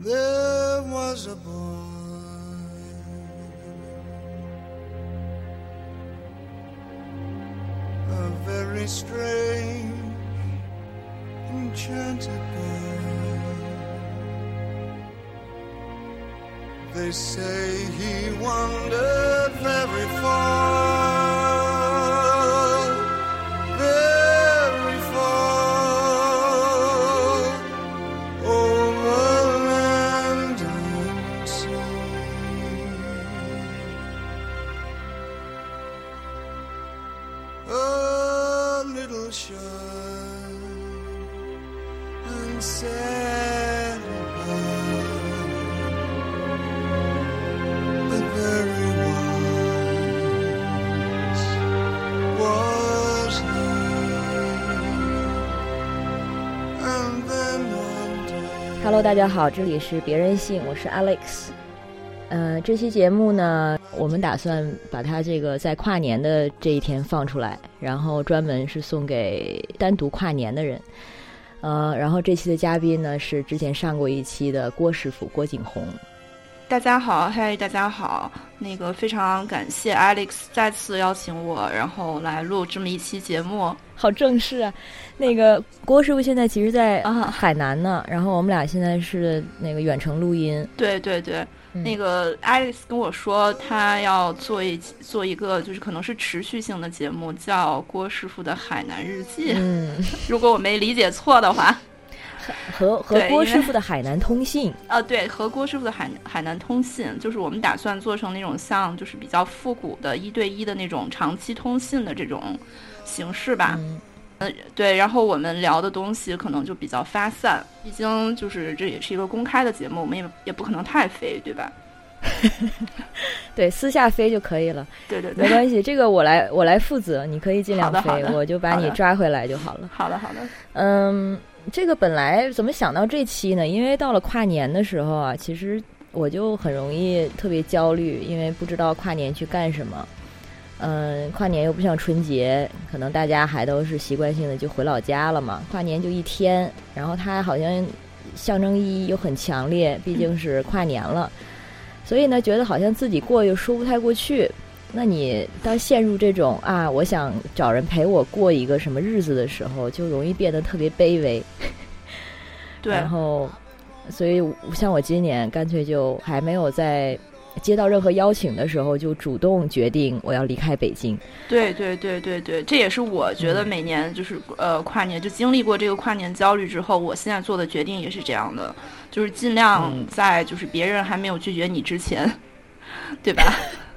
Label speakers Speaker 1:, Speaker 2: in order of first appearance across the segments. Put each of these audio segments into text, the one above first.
Speaker 1: there was a boy. A very strange, enchanted boy. They say he wandered very far,
Speaker 2: 大家好，这里是别人信，我是 Alex。呃，这期节目呢，我们打算把它这个在跨年的这一天放出来，然后专门是送给单独跨年的人。呃，然后这期的嘉宾呢是之前上过一期的郭师傅郭景红。
Speaker 3: 大家好，嗨，大家好，那个非常感谢 Alex 再次邀请我，然后来录这么一期节目。
Speaker 2: 好正式啊！那个郭师傅现在其实，在
Speaker 3: 啊
Speaker 2: 海南呢，然后我们俩现在是那个远程录音。
Speaker 3: 对对对，
Speaker 2: 嗯
Speaker 3: 那个 Alex 跟我说，他要做一做一个，就是可能是持续性的节目，叫郭师傅的海南日记。
Speaker 2: 嗯，
Speaker 3: 如果我没理解错的话，
Speaker 2: 和和郭师傅的海南通信。
Speaker 3: 啊，对，和郭师傅的海海南通信，就是我们打算做成那种像就是比较复古的一对一的那种长期通信的这种形式吧。
Speaker 2: 嗯
Speaker 3: 呃，对，然后我们聊的东西可能就比较发散，毕竟就是这也是一个公开的节目，我们也也不可能太飞，对吧？
Speaker 2: 对，私下飞就可以了，
Speaker 3: 对对对，
Speaker 2: 没关系，这个我来我来负责，你可以尽量飞，我就把你抓回来就好了。
Speaker 3: 好的好的，
Speaker 2: 嗯，这个本来怎么想到这期呢？因为到了跨年的时候啊，其实我就很容易特别焦虑，因为不知道跨年去干什么。嗯，跨年又不像春节，可能大家还都是习惯性的就回老家了嘛。跨年就一天，然后它好像象征意义又很强烈，毕竟是跨年了，所以呢，觉得好像自己过又说不太过去。那你当陷入这种啊，我想找人陪我过一个什么日子的时候，就容易变得特别卑微。
Speaker 3: 对
Speaker 2: 然后，所以像我今年干脆就还没有在接到任何邀请的时候，就主动决定我要离开北京。
Speaker 3: 对对对对对，这也是我觉得每年就是呃跨年就经历过这个跨年焦虑之后，我现在做的决定也是这样的，就是尽量
Speaker 2: 嗯
Speaker 3: 在就是别人还没有拒绝你之前，对吧？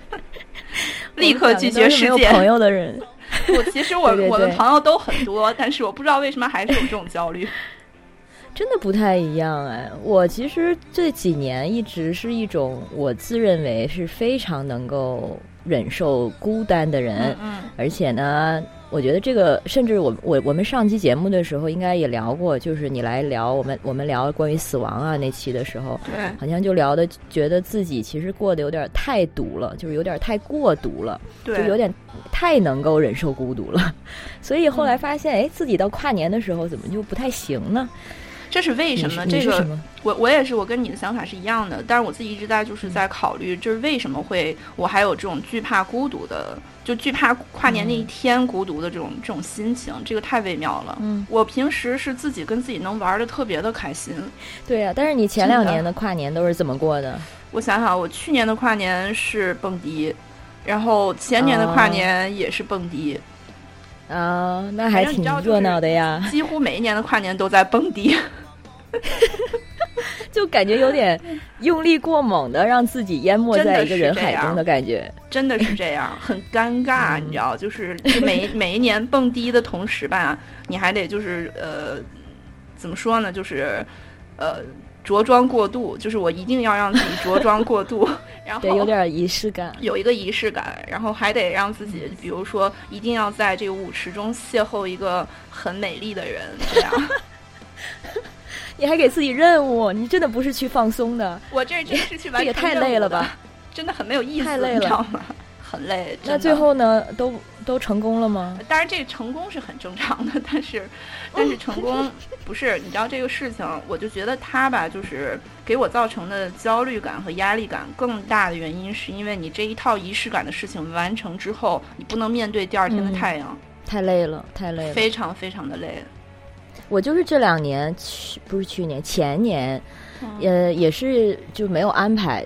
Speaker 3: 立刻拒绝世界。
Speaker 2: 朋友的人。
Speaker 3: 我其实我 我的朋友都很多，但是我不知道为什么还是有这种焦虑。
Speaker 2: 真的不太一样哎！我其实这几年一直是一种我自认为是非常能够忍受孤单的人，
Speaker 3: 嗯
Speaker 2: 而且呢，我觉得这个甚至我我我们上期节目的时候应该也聊过，就是你来聊我们我们聊关于死亡啊那期的时候，
Speaker 3: 对
Speaker 2: 好像就聊的觉得自己其实过得有点太毒了，就是有点太过毒了，就，有点太能够忍受孤独了，所以后来发现，哎，自己到跨年的时候怎么就不太行呢？
Speaker 3: 这是为什么？这个？我我也是，我跟你的想法是一样的，但是我自己一直在就是在考虑，就是为什么会我还有这种惧怕孤独的，就惧怕跨年那一天孤独的这种这种心情，这个太微妙了。
Speaker 2: 嗯，
Speaker 3: 我平时是自己跟自己能玩的特别的开心。
Speaker 2: 对呀、但是你前两年的跨年都是怎么过的？
Speaker 3: 我想想，我去年的跨年是蹦迪，然后前年的跨年也是蹦迪，
Speaker 2: 啊，那还挺热闹的呀，
Speaker 3: 几乎每一年的跨年都在蹦迪。
Speaker 2: 就感觉有点用力过猛的，让自己淹没在一个人海中的感觉。
Speaker 3: 真的是这样，很尴尬，
Speaker 2: 嗯
Speaker 3: 你知道，就是 就每每一年蹦迪的同时吧，你还得就是呃，怎么说呢，就是呃着装过度，就是我一定要让自己着装过度，然后
Speaker 2: 得，有点仪式感。
Speaker 3: 有一个仪式感，然后还得让自己，比如说一定要在这个舞池中邂逅一个很美丽的人，这样。
Speaker 2: 你还给自己任务，你真的不是去放松的。
Speaker 3: 我这真是
Speaker 2: 这也
Speaker 3: 去完成
Speaker 2: 太累了吧？
Speaker 3: 真的很没有意思，
Speaker 2: 太累了
Speaker 3: 你知道吗？很累。
Speaker 2: 那最后呢，都都成功了吗？
Speaker 3: 当然，这个成功是很正常的，但是，但是成功不是你知道这个事情，我就觉得他吧，就是给我造成的焦虑感和压力感更大的原因，是因为你这一套仪式感的事情完成之后，你不能面对第二天的
Speaker 2: 嗯
Speaker 3: 太阳，
Speaker 2: 太累了，太累了。
Speaker 3: 非常非常的累。
Speaker 2: 我就是这两年，去不是去年，前年，
Speaker 3: 嗯
Speaker 2: 呃，也是就没有安排，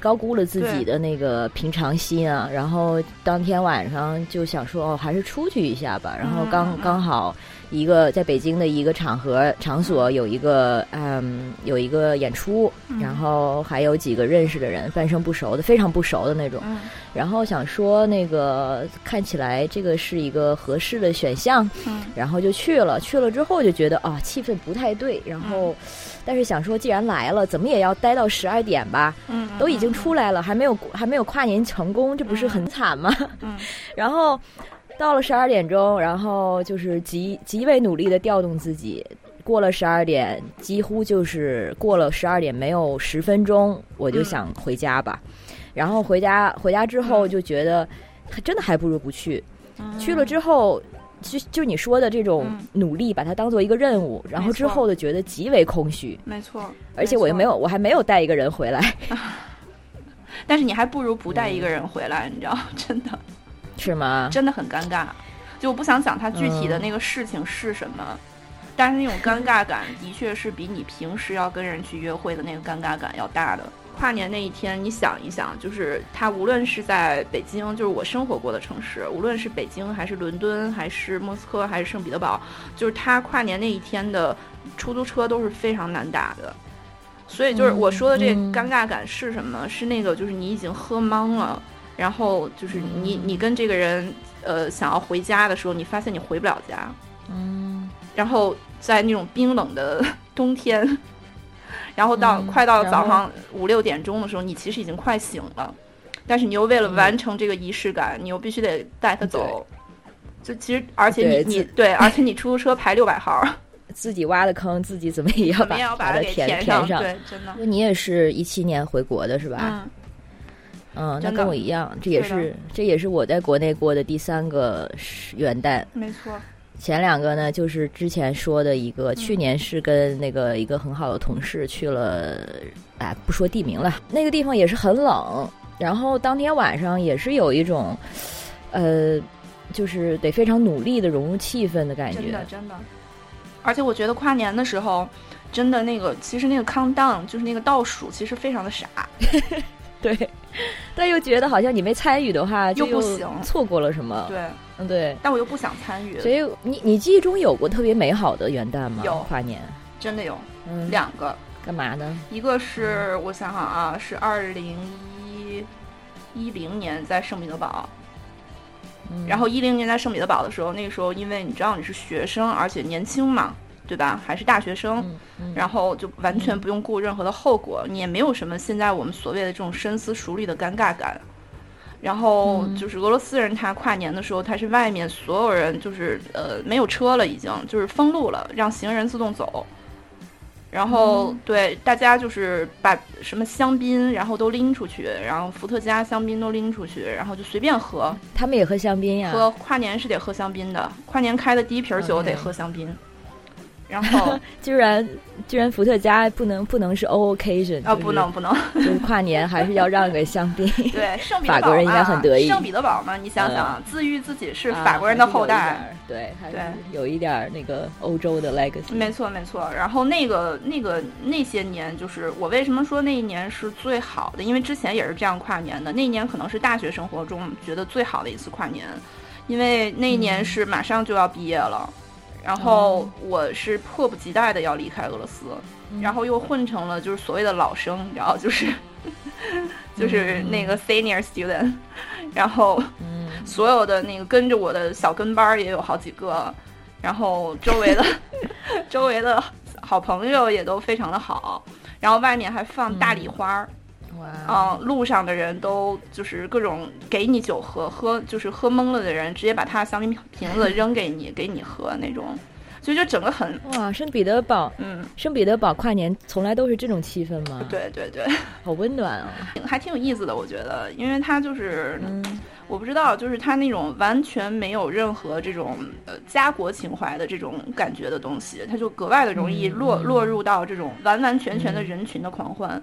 Speaker 2: 高估了自己的那个平常心啊。然后当天晚上就想说，哦，还是出去一下吧。然后刚、刚好一个在北京的一个场合场所有一个嗯有一个演出，
Speaker 3: 嗯
Speaker 2: 然后还有几个认识的人，半生不熟的，非常不熟的那种。
Speaker 3: 嗯
Speaker 2: 然后想说那个看起来这个是一个合适的选项，
Speaker 3: 嗯
Speaker 2: 然后就去了。去了之后就觉得啊，气氛不太对。然后，
Speaker 3: 嗯
Speaker 2: 但是想说，既然来了，怎么也要待到十二点吧？
Speaker 3: 嗯，
Speaker 2: 都已经出来了，还没有还没有跨年成功，这不是很惨吗？
Speaker 3: 嗯
Speaker 2: 然后到了十二点钟，然后就是极极为努力的调动自己。过了十二点，几乎就是过了十二点没有十分钟，我就
Speaker 3: 嗯。
Speaker 2: 想回家吧。然后回家回家之后就觉得，还真的还不如不去。
Speaker 3: 嗯。
Speaker 2: 去了之后，就就你说的这种
Speaker 3: 嗯。
Speaker 2: 努力，把它当做一个任务，然后之后的觉得极为空虚，
Speaker 3: 没错，
Speaker 2: 而且我又没，有，我还没有带一个人回来，
Speaker 3: 但是你还不如不带一个人回来，你知道，真的
Speaker 2: 是吗？
Speaker 3: 真的很尴尬。就我不想讲它具体的
Speaker 2: 嗯
Speaker 3: 那个事情是什么，但是那种尴尬感的确是比你平时要跟人去约会的那个尴尬感要大的。跨年那一天，你想一想，就是他无论是在北京，就是我生活过的城市，无论是北京还是伦敦，还是莫斯科，还是圣彼得堡，就是他跨年那一天的出租车都是非常难打的。所以就是我说的这尴尬感是什么？是那个就是你已经喝懵了，然后就是你你跟这个人呃想要回家的时候，你发现你回不了家，
Speaker 2: 嗯，
Speaker 3: 然后在那种冰冷的 冬天，然后到、
Speaker 2: 嗯
Speaker 3: 快到早上五六点钟的时候，你其实已经快醒了，但是你又为了
Speaker 2: 嗯
Speaker 3: 完成这个仪式感，你又必须得带他走。就其实，而且你你对，而且你出租车排六百号，
Speaker 2: 自己挖的坑，自己怎么也要把把它填
Speaker 3: 上。
Speaker 2: 上。
Speaker 3: 对，真的。
Speaker 2: 你也是一七年回国的是吧？
Speaker 3: 嗯，
Speaker 2: 嗯，那跟我一样，这也
Speaker 3: 是
Speaker 2: 是这也是我在国内过的第三个元旦。
Speaker 3: 没错。
Speaker 2: 前两个呢，就是之前说的一个，
Speaker 3: 嗯
Speaker 2: 去年是跟那个一个很好的同事去了，哎，不说地名了，那个地方也是很冷，然后当天晚上也是有一种，呃，就是得非常努力的融入气氛的感觉
Speaker 3: 真的。真的。而且我觉得跨年的时候，真的那个其实那个 countdown 就是那个倒数，其实非常的傻。
Speaker 2: 对，但又觉得好像你没参与的话，就
Speaker 3: 又不行
Speaker 2: 错过了什么。
Speaker 3: 对，
Speaker 2: 嗯，对。
Speaker 3: 但我又不想参与，
Speaker 2: 所以你你记忆中有过特别美好的元旦吗？
Speaker 3: 有
Speaker 2: 跨年，
Speaker 3: 真的有
Speaker 2: 嗯，
Speaker 3: 两个，
Speaker 2: 干嘛呢？
Speaker 3: 一个是我想想啊，是二零一一零年在圣彼得堡，
Speaker 2: 嗯
Speaker 3: 然后一零年在圣彼得堡的时候，那个时候因为你知道你是学生，而且年轻嘛，对吧？还是大学生，
Speaker 2: 嗯嗯
Speaker 3: 然后就完全不用顾任何的后果，你也没有什么现在我们所谓的这种深思熟虑的尴尬感。然后
Speaker 2: 嗯
Speaker 3: 就是俄罗斯人，他跨年的时候，他是外面所有人就是呃没有车了，已经就是封路了，让行人自动走。然后、
Speaker 2: 嗯
Speaker 3: 对大家就是把什么香槟，然后都拎出去，然后伏特加香槟都拎出去，然后就随便喝。
Speaker 2: 他们也喝香槟呀。
Speaker 3: 喝跨年是得喝香槟的，跨年开的第一瓶酒得喝香槟。然后
Speaker 2: 居然居然伏特加不能不能是 all occasion
Speaker 3: 啊，不能，不能，
Speaker 2: 就是跨年还是要让给香槟。
Speaker 3: 对，圣彼得堡
Speaker 2: 法国人应该很得意
Speaker 3: 嘛圣彼得堡嘛，你想想，自愈自己是
Speaker 2: 啊
Speaker 3: 法国人的后代，
Speaker 2: 对，还
Speaker 3: 对
Speaker 2: 是有一点儿那个欧洲的 legacy。
Speaker 3: 没错没错。然后那个那个那些年，就是我为什么说那一年是最好的？因为之前也是这样跨年的，那一年可能是大学生活中觉得最好的一次跨年，因为那一年是马上就要毕业了。然后我是迫不及待的要离开俄罗斯，然后又混成了就是所谓的老生，你知道，就是 就是那个 senior student，然后
Speaker 2: 嗯，
Speaker 3: 所有的那个跟着我的小跟班儿也有好几个，然后周围的 周围的好朋友也都非常的好，然后外面还放大礼花儿，
Speaker 2: 哇，
Speaker 3: 嗯，路上的人都就是各种给你酒喝，喝就是喝懵了的人直接把他香槟瓶子扔给你，给你喝那种。
Speaker 4: 所以就整个很
Speaker 2: 哇，圣彼得堡，
Speaker 4: 嗯，
Speaker 2: 圣彼得堡跨年从来都是这种气氛吗？，
Speaker 4: 对对对，
Speaker 2: 好温暖啊！
Speaker 4: 还挺有意思的，我觉得，因为它就是。
Speaker 2: 嗯
Speaker 4: 我不知道，就是它那种完全没有任何这种呃家国情怀的这种感觉的东西，它就格外的容易落、落入到这种完完全全的人群的狂欢。
Speaker 2: 嗯，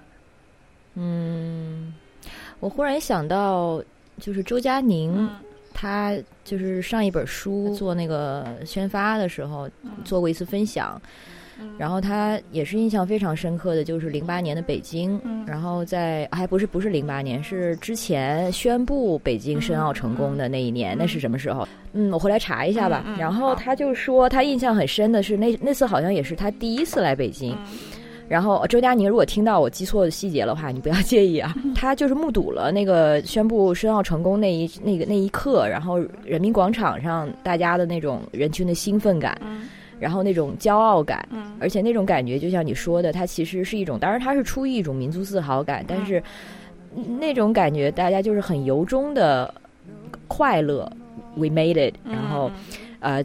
Speaker 2: 我忽然想到，就是周佳宁，
Speaker 4: 嗯
Speaker 2: 他就是上一本书做那个宣发的时候做过一次分享，
Speaker 4: 嗯
Speaker 2: 然后他也是印象非常深刻的，就是零八年的北京，
Speaker 4: 嗯
Speaker 2: 然后在还不是不是零八年，是之前宣布北京申奥成功的那一年，那是什么时候？嗯，我回来查一下吧。
Speaker 4: 嗯嗯
Speaker 2: 然后他就说他印象很深的是那那次好像也是他第一次来北京。
Speaker 4: 嗯
Speaker 2: 然后呃周佳宁，如果听到我记错的细节的话，你不要介意啊。他就是目睹了那个宣布申奥成功那一那个那一刻，然后人民广场上大家的那种人群的兴奋感，
Speaker 4: 嗯
Speaker 2: 然后那种骄傲感，
Speaker 4: 嗯
Speaker 2: 而且那种感觉就像你说的，它其实是一种，当然它是出于一种民族自豪感，但是那种感觉大家就是很由衷的快乐，we made it，然后呃，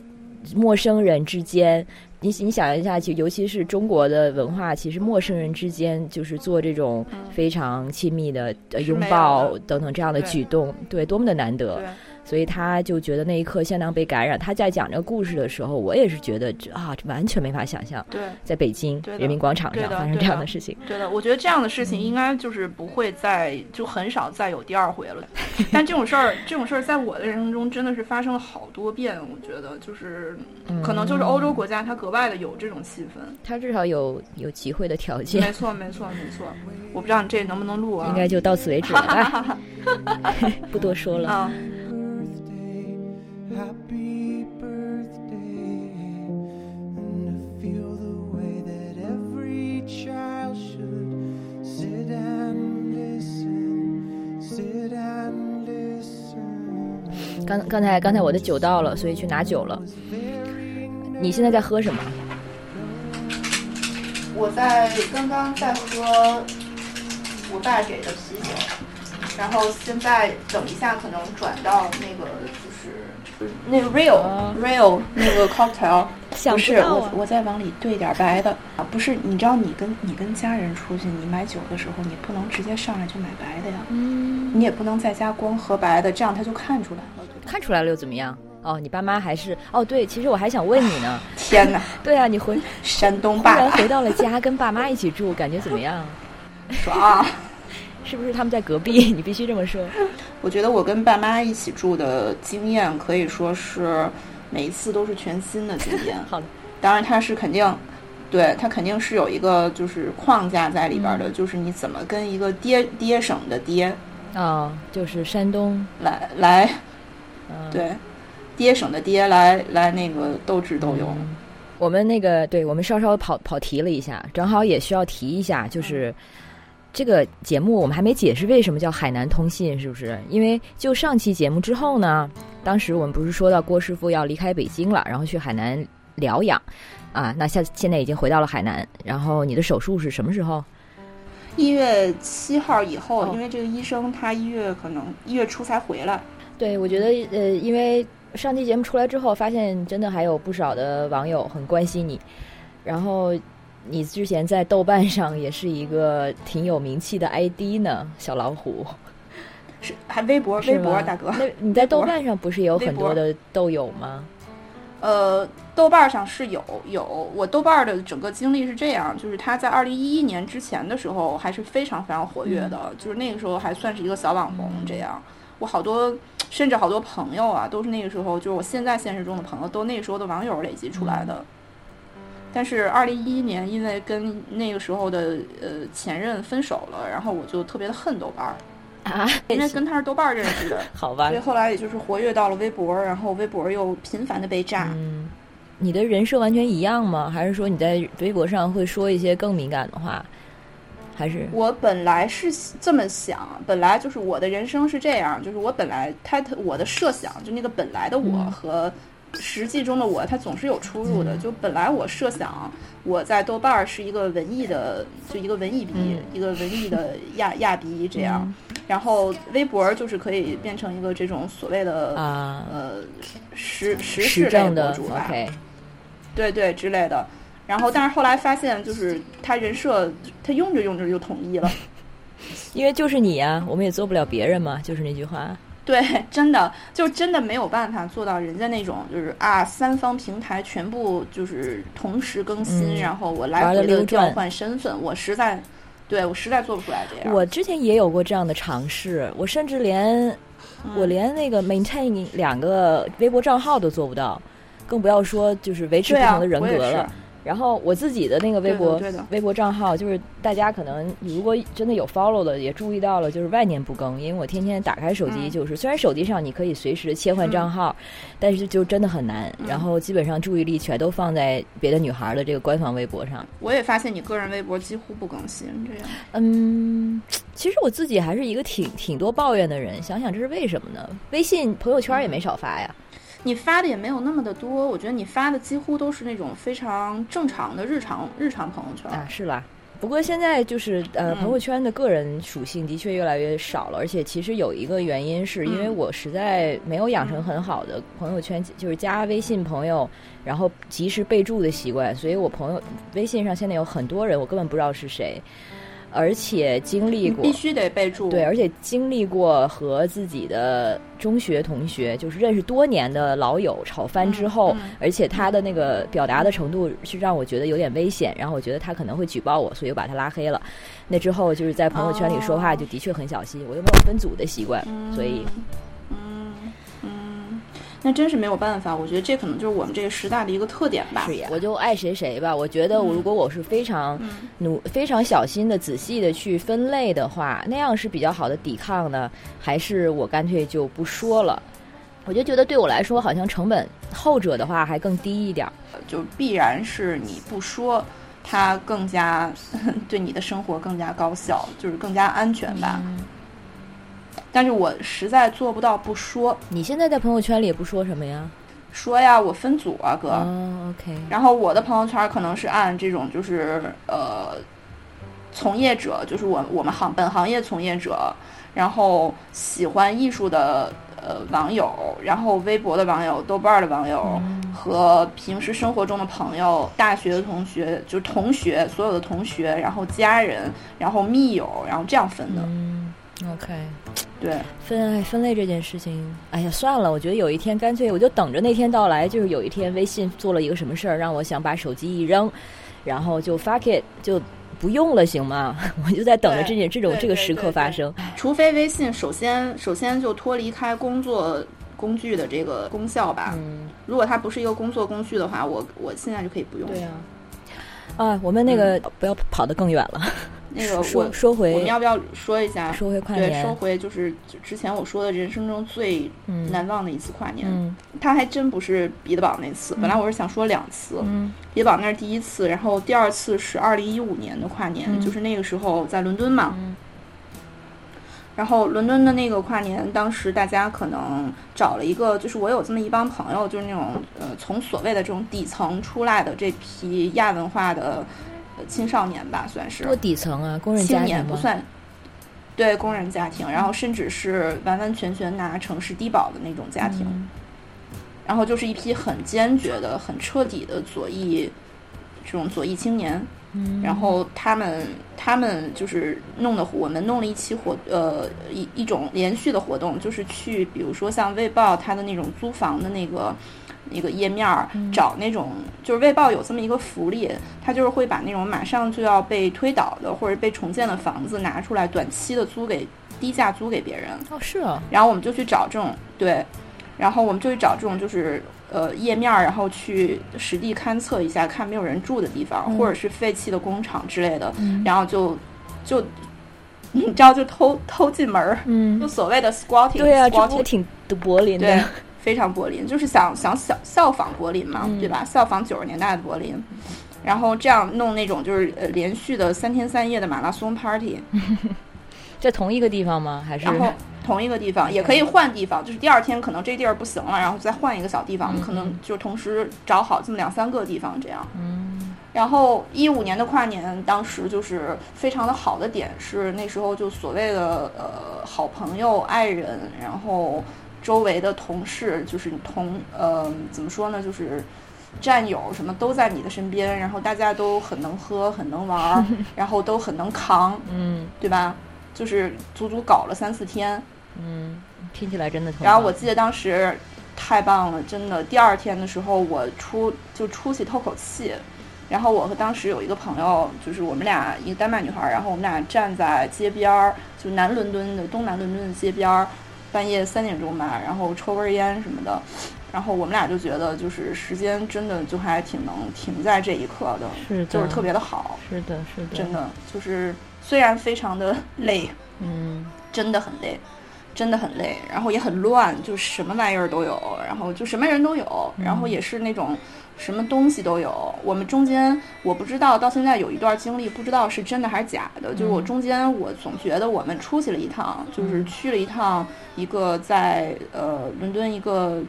Speaker 2: 陌生人之间。你你想一下，就尤其是中国的文化，其实陌生人之间就是做这种非常亲密的、呃、拥抱等等这样的举动，对，多么的难得。
Speaker 4: 对，
Speaker 2: 所以他就觉得那一刻相当被感染。他在讲这个故事的时候，我也是觉得这啊，这完全没法想象，
Speaker 4: 对
Speaker 2: 在北京人民广场上发生这样
Speaker 4: 的
Speaker 2: 的事情。
Speaker 4: 对的，我觉得这样的事情应该就是不会再就很少再有第二回了。但这种事儿，这种事儿在我的人生中真的是发生了好多遍。我觉得就是可能就是欧洲国家它格外的有这种气氛。
Speaker 2: 他至少有有集会的条件
Speaker 4: 没，错，没错，没错。我不知道你这能不能录啊？
Speaker 2: 应该就到此为止了。来，不多说了。
Speaker 5: Happy birthday, and I feel the way that every child should sit and listen, sit and listen.
Speaker 2: 刚刚才刚才我的酒到了，所以去拿酒了。你现在在喝什么？
Speaker 4: 我在刚刚在喝我爸给的啤酒，然后现在等一下可能转到那个就是那个 real、
Speaker 2: 哦
Speaker 4: real 那个 cocktail。
Speaker 2: 想
Speaker 3: 不是我我再往里兑点白的啊！不是，你知道你跟你跟家人出去，你买酒的时候，你不能直接上来就买白的呀，
Speaker 2: 嗯，
Speaker 3: 你也不能在家光喝白的，这样他就看出来了，
Speaker 2: 看出来了又怎么样？哦，你爸妈还是哦，对，其实我还想问你呢。
Speaker 3: 天哪，
Speaker 2: 对啊，你回
Speaker 3: 山东
Speaker 2: 突然回到了家，跟爸妈一起住，感觉怎么样？
Speaker 3: 爽！
Speaker 2: 是不是他们在隔壁？你必须这么说。
Speaker 3: 我觉得我跟爸妈一起住的经验可以说是每一次都是全新的经验。
Speaker 2: 好的，
Speaker 3: 当然他是肯定，对它肯定是有一个就是框架在里边
Speaker 2: 嗯
Speaker 3: 的，就是你怎么跟一个爹爹省的爹
Speaker 2: 哦，就是山东，
Speaker 3: 来来
Speaker 2: 嗯，
Speaker 3: 对，爹省的爹来来那个斗智斗勇。
Speaker 2: 嗯我们那个，对我们稍稍跑跑题了一下，正好也需要提一下，就是这个节目我们还没解释为什么叫海南通信，是不是？因为就上期节目之后呢，当时我们不是说到郭师傅要离开北京了，然后去海南疗养啊，那现现在已经回到了海南，然后你的手术是什么时候？
Speaker 3: 一月七号以后，
Speaker 2: 哦
Speaker 3: 因为这个医生他一月可能一月初才回来，
Speaker 2: 对，我觉得呃，因为上期节目出来之后，发现真的还有不少的网友很关心你，然后你之前在豆瓣上也是一个挺有名气的 ID 呢，小老虎。
Speaker 3: 是还微博微博大哥，
Speaker 2: 那你在豆瓣上不是也有很多的豆友吗？
Speaker 3: 呃，豆瓣上是有有，我豆瓣的整个经历是这样，就是他在二零一一年之前的时候还是非常非常活跃的，就是那个时候还算是一个小网红这样。我好多甚至好多朋友啊，都是那个时候，就是我现在现实中的朋友，都那个时候的网友累积出来的。但是二零一一年，因为跟那个时候的呃前任分手了，然后我就特别的恨豆瓣儿，
Speaker 2: 啊，
Speaker 3: 因为跟他是豆瓣儿认识的，
Speaker 2: 好吧
Speaker 3: 所以，后来也就是活跃到了微博，然后微博又频繁的被炸。
Speaker 2: 嗯，你的人设完全一样吗？还是说你在微博上会说一些更敏感的话？还是
Speaker 3: 我本来是这么想，本来就是我的人生是这样，就是我本来他他我的设想，就那个本来的我
Speaker 2: 嗯
Speaker 3: 和实际中的我，它总是有出入的。就本来我设想我在豆瓣儿是一个文艺的，就一个文艺逼，
Speaker 2: 嗯
Speaker 3: 一个文艺的亚亚逼这样，然后微博就是可以变成一个这种所谓的、
Speaker 2: 啊，
Speaker 3: 呃时时事
Speaker 2: 时
Speaker 3: 类博主吧。对对之类的。然后，但是后来发现，就是他人设，他用着用着就统一了。
Speaker 2: 因为就是你呀，我们也做不了别人嘛，就是那句话。
Speaker 3: 对，真的就真的没有办法做到人家那种，就是啊，三方平台全部就是同时更新，
Speaker 2: 嗯
Speaker 3: 然后我来回的
Speaker 2: 溜转
Speaker 3: 调换身份，我实在，对我实在做不出来这样。
Speaker 2: 我之前也有过这样的尝试，我甚至连、我连那个 maintain 两个微博账号都做不到，更不要说就是维持不同的人格了。然后我自己的那个微博微博账号，就是大家可能如果真的有 follow 的，也注意到了，就是万年不更，因为我天天打开手机，
Speaker 3: 嗯
Speaker 2: 就是、虽然手机上你可以随时切换账号，但是就真的很难。
Speaker 3: 嗯
Speaker 2: 然后基本上注意力全都放在别的女孩的这个官方微博上。
Speaker 3: 我也发现你个人微博几乎不更新，这样。
Speaker 2: 嗯，其实我自己还是一个挺挺多抱怨的人，想想这是为什么呢？微信朋友圈也没少发呀。
Speaker 3: 你发的也没有那么的多，我觉得你发的几乎都是那种非常正常的日常日常朋友圈。
Speaker 2: 啊，是啦。不过现在就是呃，
Speaker 3: 嗯
Speaker 2: 朋友圈的个人属性的确越来越少了，而且其实有一个原因是因为
Speaker 3: 嗯
Speaker 2: 我实在没有养成很好的朋友圈，就是加微信朋友，然后及时备注的习惯，所以我朋友微信上现在有很多人，我根本不知道是谁，而且经历过
Speaker 3: 必须得备注。
Speaker 2: 对，而且经历过和自己的中学同学，就是认识多年的老友吵翻之后，
Speaker 3: 嗯嗯
Speaker 2: 而且他的那个表达的程度是让我觉得有点危险，然后我觉得他可能会举报我，所以我把他拉黑了。那之后就是在朋友圈里说话
Speaker 3: 哦
Speaker 2: 就的确很小心，我又没有分组的习惯，所以
Speaker 3: 那真是没有办法。我觉得这可能就是我们这个时代的一个特点吧。
Speaker 2: 我就爱谁谁吧。我觉得我如果我是非常
Speaker 3: 嗯
Speaker 2: 努、非常小心的、仔细的去分类的话，那样是比较好的抵抗呢，还是我干脆就不说了？我就觉得对我来说，好像成本后者的话还更低一点儿。
Speaker 3: 就必然是你不说，它更加 对你的生活更加高效，就是更加安全吧。
Speaker 2: 嗯
Speaker 3: 但是我实在做不到不说，
Speaker 2: 你现在在朋友圈里也不说什么呀？
Speaker 3: 说呀，我分组啊，哥。
Speaker 2: 哦，OK，
Speaker 3: 然后我的朋友圈可能是按这种就是呃，从业者，就是我我们行本行业从业者，然后喜欢艺术的呃网友，然后微博的网友、豆瓣儿的网友、和平时生活中的朋友、大学的同学，就是同学所有的同学，然后家人，然后密友，然后这样分的。
Speaker 2: 嗯，OK。
Speaker 3: 对，
Speaker 2: 分爱分类这件事情，哎呀，算了，我觉得有一天干脆我就等着那天到来，就是有一天微信做了一个什么事儿，让我想把手机一扔，然后就 fuck it，就不用了，行吗？我就在等着这件这种这个时刻发生。
Speaker 3: 除非微信首先首先就脱离开工作工具的这个功效吧。
Speaker 2: 嗯，
Speaker 3: 如果它不是一个工作工具的话，我我现在就可以不用。
Speaker 2: 对呀、啊，我们那个、不要跑得更远了，
Speaker 3: 那个我
Speaker 2: 说回
Speaker 3: 我们要不要说一下？
Speaker 2: 收回跨
Speaker 3: 对，
Speaker 2: 年
Speaker 3: 说回就是之前我说的人生中最
Speaker 2: 嗯
Speaker 3: 难忘的一次跨年，
Speaker 2: 嗯
Speaker 3: 它还真不是彼得堡那次。本来我是想说两次，
Speaker 2: 嗯
Speaker 3: 彼得堡那是第一次，然后第二次是二零一五年的跨年，
Speaker 2: 嗯
Speaker 3: 就是那个时候在伦敦嘛。
Speaker 2: 嗯
Speaker 3: 然后伦敦的那个跨年，当时大家可能找了一个，就是我有这么一帮朋友，就是那种呃从所谓的这种底层出来的这批亚文化的呃青少年吧，算是
Speaker 2: 多底层啊，工人
Speaker 3: 青
Speaker 2: 家庭吗？
Speaker 3: 年不算。对工人家庭，然后甚至是完完全全拿城市低保的那种家庭，
Speaker 2: 嗯
Speaker 3: 然后就是一批很坚决的、很彻底的左翼，这种左翼青年，
Speaker 2: 嗯
Speaker 3: 然后他们他们就是弄的，我们弄了一期活呃一一种连续的活动，就是去比如说像卫报它的那种租房的那个那个页面儿，找那种就是卫报有这么一个福利，它就是会把那种马上就要被推倒的或者被重建的房子拿出来短期的租给低价租给别人，
Speaker 2: 哦是啊，
Speaker 3: 然后我们就去找这种对，然后我们就去找这种就是呃页面儿，然后去实地勘测一下，看没有人住的地方，
Speaker 2: 嗯。
Speaker 3: 或者是废弃的工厂之类的，
Speaker 2: 嗯。
Speaker 3: 然后就就 你知道就偷偷进门儿，
Speaker 2: 嗯。
Speaker 3: 就，所谓的 squatting，
Speaker 2: 对啊，这不挺柏林
Speaker 3: 对。
Speaker 2: 的，，
Speaker 3: 非常柏林，就是想想效效仿柏林嘛，
Speaker 2: 嗯
Speaker 3: 对吧？效仿九十年代的柏林，然后这样弄那种就是呃连续的三天三夜的马拉松 party，
Speaker 2: 在同一个地方吗？还是
Speaker 3: 然后同一个地方也可以换地方，就是第二天可能这地儿不行了，然后再换一个小地方，
Speaker 2: 嗯
Speaker 3: 可能就同时找好这么两三个地方这样。
Speaker 2: 嗯
Speaker 3: 然后一五年的跨年，当时就是非常的好的点是那时候就所谓的呃好朋友、爱人，然后周围的同事，就是同呃怎么说呢，就是战友什么都在你的身边，然后大家都很能喝，很能玩儿，然后都很能扛，
Speaker 2: 嗯
Speaker 3: 对吧？就是足足搞了三四天，
Speaker 2: 嗯，听起来真的挺。
Speaker 3: 然后我记得当时太棒了，真的。第二天的时候，我出就出去透口气。然后我和当时有一个朋友，就是我们俩一个丹麦女孩儿，然后我们俩站在街边儿，就南伦敦的东南伦敦的街边儿，半夜三点钟吧，然后抽根烟什么的。然后我们俩就觉得，就是时间真的就还挺能停在这一刻的，
Speaker 2: 是的。
Speaker 3: 就是特别的好，
Speaker 2: 是的，是的，
Speaker 3: 真的就是虽然非常的累，
Speaker 2: 嗯。
Speaker 3: 真的很累，真的很累，然后也很乱，就什么玩意儿都有，然后就什么人都有，然后也是那种什么东西都有。我们中间我不知道，到现在有一段经历，不知道是真的还是假的。就是我中间我总觉得我们出去了一趟，就是去了一趟一个在呃伦敦一个。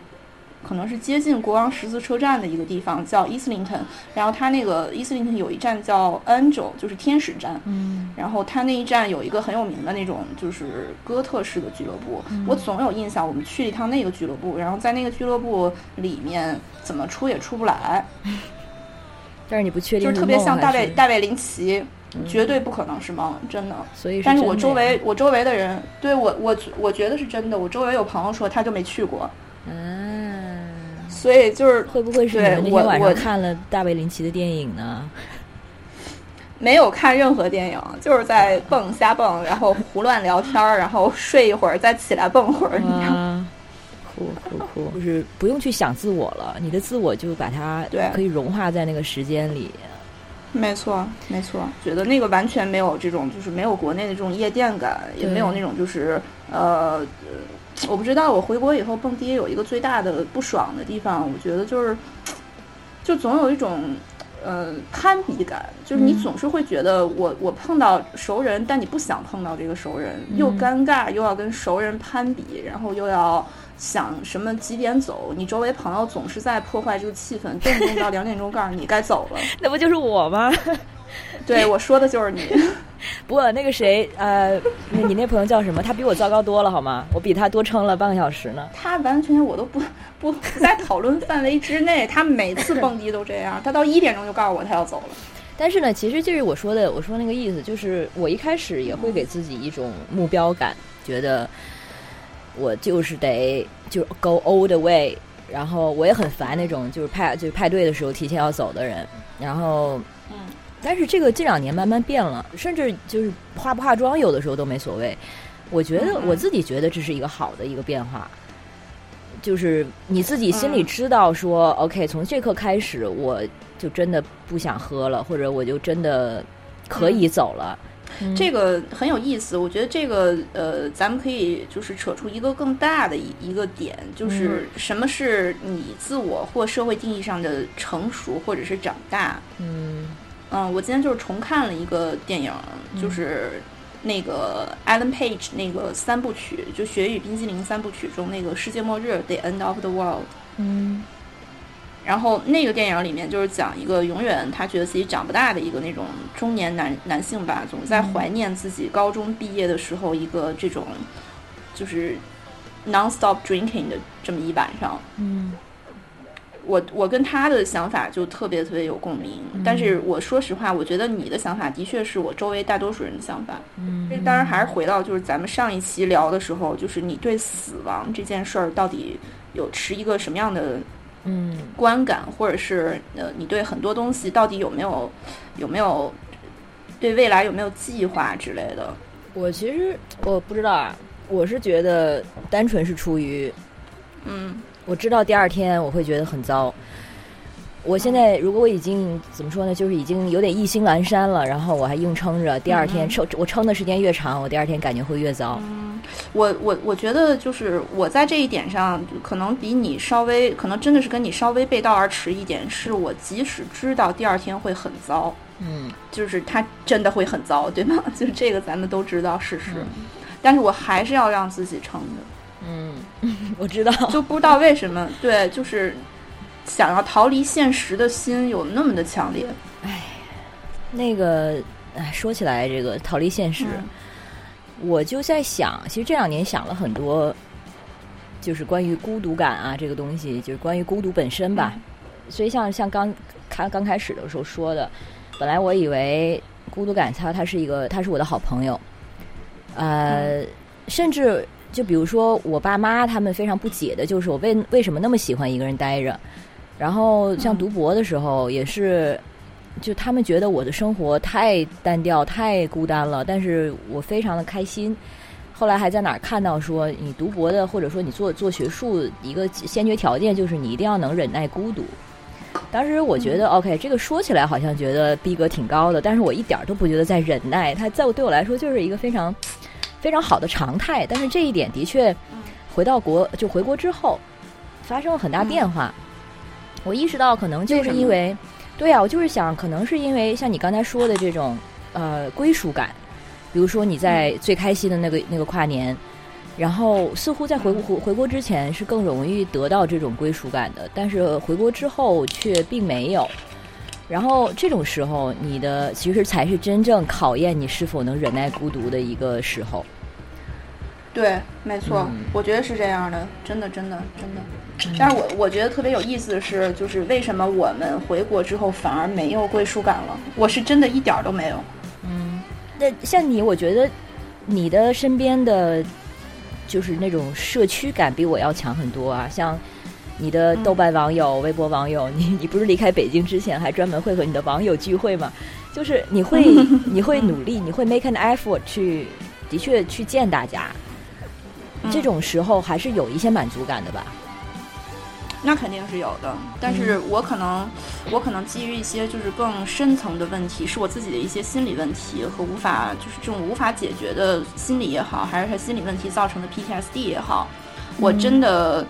Speaker 3: 可能是接近国王十字车站的一个地方，叫伊斯林顿。然后它那个伊斯林顿有一站叫 Angel，就是天使站。
Speaker 2: 嗯
Speaker 3: 然后它那一站有一个很有名的那种，就是哥特式的俱乐部。我总有印象，我们去了一趟那个俱乐部，然后在那个俱乐部里面怎么出也出不来，
Speaker 2: 但是你不确定
Speaker 3: 就是特别像大卫大卫林奇，绝对不可能是梦，真的。
Speaker 2: 所以
Speaker 3: 但是我周围我周围的人对我我我觉得是真的，我周围有朋友说他就没去过，
Speaker 2: 嗯，
Speaker 3: 所以就是
Speaker 2: 会不会是
Speaker 3: 我
Speaker 2: 们那天晚
Speaker 3: 我
Speaker 2: 上看了大卫林奇的电影呢？
Speaker 3: 没有看任何电影，就是在蹦瞎蹦，然后胡乱聊天儿，然后睡一会儿，再起来蹦会儿，你知道吗？
Speaker 2: 啊，酷酷酷，就是不用去想自我了，你的自我就把它
Speaker 3: 对
Speaker 2: 可以融化在那个时间里。
Speaker 3: 没错，没错，觉得那个完全没有这种，就是没有国内的这种夜店感，也没有那种就是呃，呃我不知道我回国以后蹦迪有一个最大的不爽的地方，我觉得就是，就总有一种呃攀比感，就是你
Speaker 2: 嗯
Speaker 3: 总是会觉得我我碰到熟人，但你不想碰到这个熟人，又
Speaker 2: 嗯
Speaker 3: 尴尬又要跟熟人攀比，然后又要。想什么几点走？你周围朋友总是在破坏这个气氛，动不动到两点钟告诉你该走了。
Speaker 2: 那不就是我吗？
Speaker 3: 对，我说的就是你。
Speaker 2: 不过那个谁，呃，那你那朋友叫什么？他比我糟糕多了，好吗？我比他多撑了半个小时呢。
Speaker 3: 他完全我都不不不在讨论范围之内。他每次蹦迪都这样，他到一点钟就告诉我他要走了。
Speaker 2: 但是呢，其实就是我说的，我说那个意思，就是我一开始也会给自己一种目标感，觉得我就是得就 go all the way，然后我也很烦那种就是派就是派对的时候提前要走的人，然后
Speaker 3: 嗯，
Speaker 2: 但是这个近两年慢慢变了，甚至就是化不化妆有的时候都没所谓。我觉得我自己觉得这是一个好的一个变化，就是你自己心里
Speaker 3: 嗯
Speaker 2: 知道说、OK，从这刻开始我就真的不想喝了，或者我就真的可以走了。
Speaker 3: 这个很有意思。我觉得这个呃，咱们可以就是扯出一个更大的一一个点，就是什么是你自我或社会定义上的成熟或者是长大。
Speaker 2: 嗯
Speaker 3: 嗯，我今天就是重看了一个电影，就是那个 Alan Page 那个三部曲，就《雪与冰激凌》三部曲中那个世界末日 The End of the World。
Speaker 2: 嗯
Speaker 3: 然后那个电影里面就是讲一个永远他觉得自己长不大的一个那种中年男男性吧，总在怀念自己高中毕业的时候一个这种就是 non-stop drinking 的这么一晚上。
Speaker 2: 嗯
Speaker 3: 我我跟他的想法就特别特别有共鸣，但是我说实话，我觉得你的想法的确是我周围大多数人的想法。
Speaker 2: 嗯
Speaker 3: 这当然还是回到就是咱们上一期聊的时候，就是你对死亡这件事儿到底有持一个什么样的
Speaker 2: 嗯
Speaker 3: 观感，或者是呃，你对很多东西到底有没有有没有对未来有没有计划之类的？
Speaker 2: 我其实我不知道啊，我是觉得单纯是出于
Speaker 3: 嗯
Speaker 2: 我知道第二天我会觉得很糟。我现在如果我已经怎么说呢，就是已经有点意兴阑珊了，然后我还硬撑着，第二天
Speaker 3: 嗯
Speaker 2: 撑我撑的时间越长，我第二天感觉会越糟。
Speaker 3: 我我我觉得就是我在这一点上，可能比你稍微，可能真的是跟你稍微背道而驰一点，是我即使知道第二天会很糟，
Speaker 2: 嗯
Speaker 3: 就是它真的会很糟，对吗？就是这个咱们都知道事实，
Speaker 2: 嗯
Speaker 3: 但是我还是要让自己撑着。
Speaker 2: 嗯，我知道。
Speaker 3: 就不知道为什么，对，就是想要逃离现实的心有那么的强烈。
Speaker 2: 哎那个，哎，说起来这个逃离现实，
Speaker 3: 嗯
Speaker 2: 我就在想，其实这两年想了很多，就是关于孤独感啊这个东西，就是关于孤独本身吧。所以像像刚开刚开始的时候说的，本来我以为孤独感它它是一个他是我的好朋友，呃，甚至就比如说我爸妈他们非常不解的就是我为为什么那么喜欢一个人待着，然后像读博的时候也是，就他们觉得我的生活太单调太孤单了，但是我非常的开心。后来还在哪儿看到说，你读博的或者说你做做学术一个先决条件就是你一定要能忍耐孤独。当时我觉得，OK，这个说起来好像觉得逼格挺高的，但是我一点儿都不觉得在忍耐，它在我对我来说就是一个非常非常好的常态。但是这一点的确，回到国就回国之后，发生了很大变化。我意识到，可能就是因为，对啊，我就是想，可能是因为像你刚才说的这种呃归属感。比如说你在最开心的那个那个跨年，然后似乎在回回回国之前是更容易得到这种归属感的，但是回国之后却并没有。然后这种时候，你的其实才是真正考验你是否能忍耐孤独的一个时候。
Speaker 3: 对，没错，我觉得是这样的，真的，真的，真的。但是我我觉得特别有意思的是，就是为什么我们回国之后反而没有归属感了？我是真的一点儿都没有。
Speaker 2: 嗯那像你，我觉得你的身边的，就是那种社区感比我要强很多啊。像你的豆瓣网友、微博网友，你你不是离开北京之前还专门会和你的网友聚会吗？就是你会 你会努力，你会 make an effort 去的确去见大家，这种时候还是有一些满足感的吧。
Speaker 3: 那肯定是有的，但是我可能，我可能基于一些就是更深层的问题，是我自己的一些心理问题和无法就是这种无法解决的心理也好，还是他心理问题造成的 PTSD 也好，我真的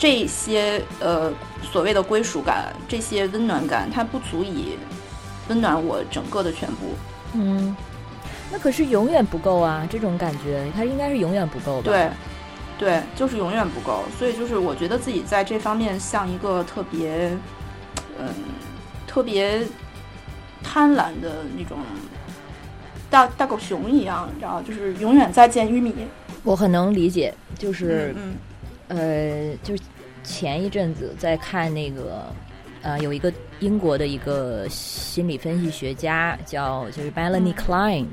Speaker 3: 这些呃所谓的归属感，这些温暖感，它不足以温暖我整个的全部。
Speaker 2: 嗯，那可是永远不够啊！这种感觉，它应该是永远不够的。
Speaker 3: 对。对，就是永远不够，所以就是我觉得自己在这方面像一个特别，嗯，特别贪婪的那种大大狗熊一样，你知道，就是永远在捡玉米。
Speaker 2: 我很能理解，就是嗯，呃，就是前一阵子在看那个，呃，有一个英国的一个心理分析学家叫就是 Melanie Klein，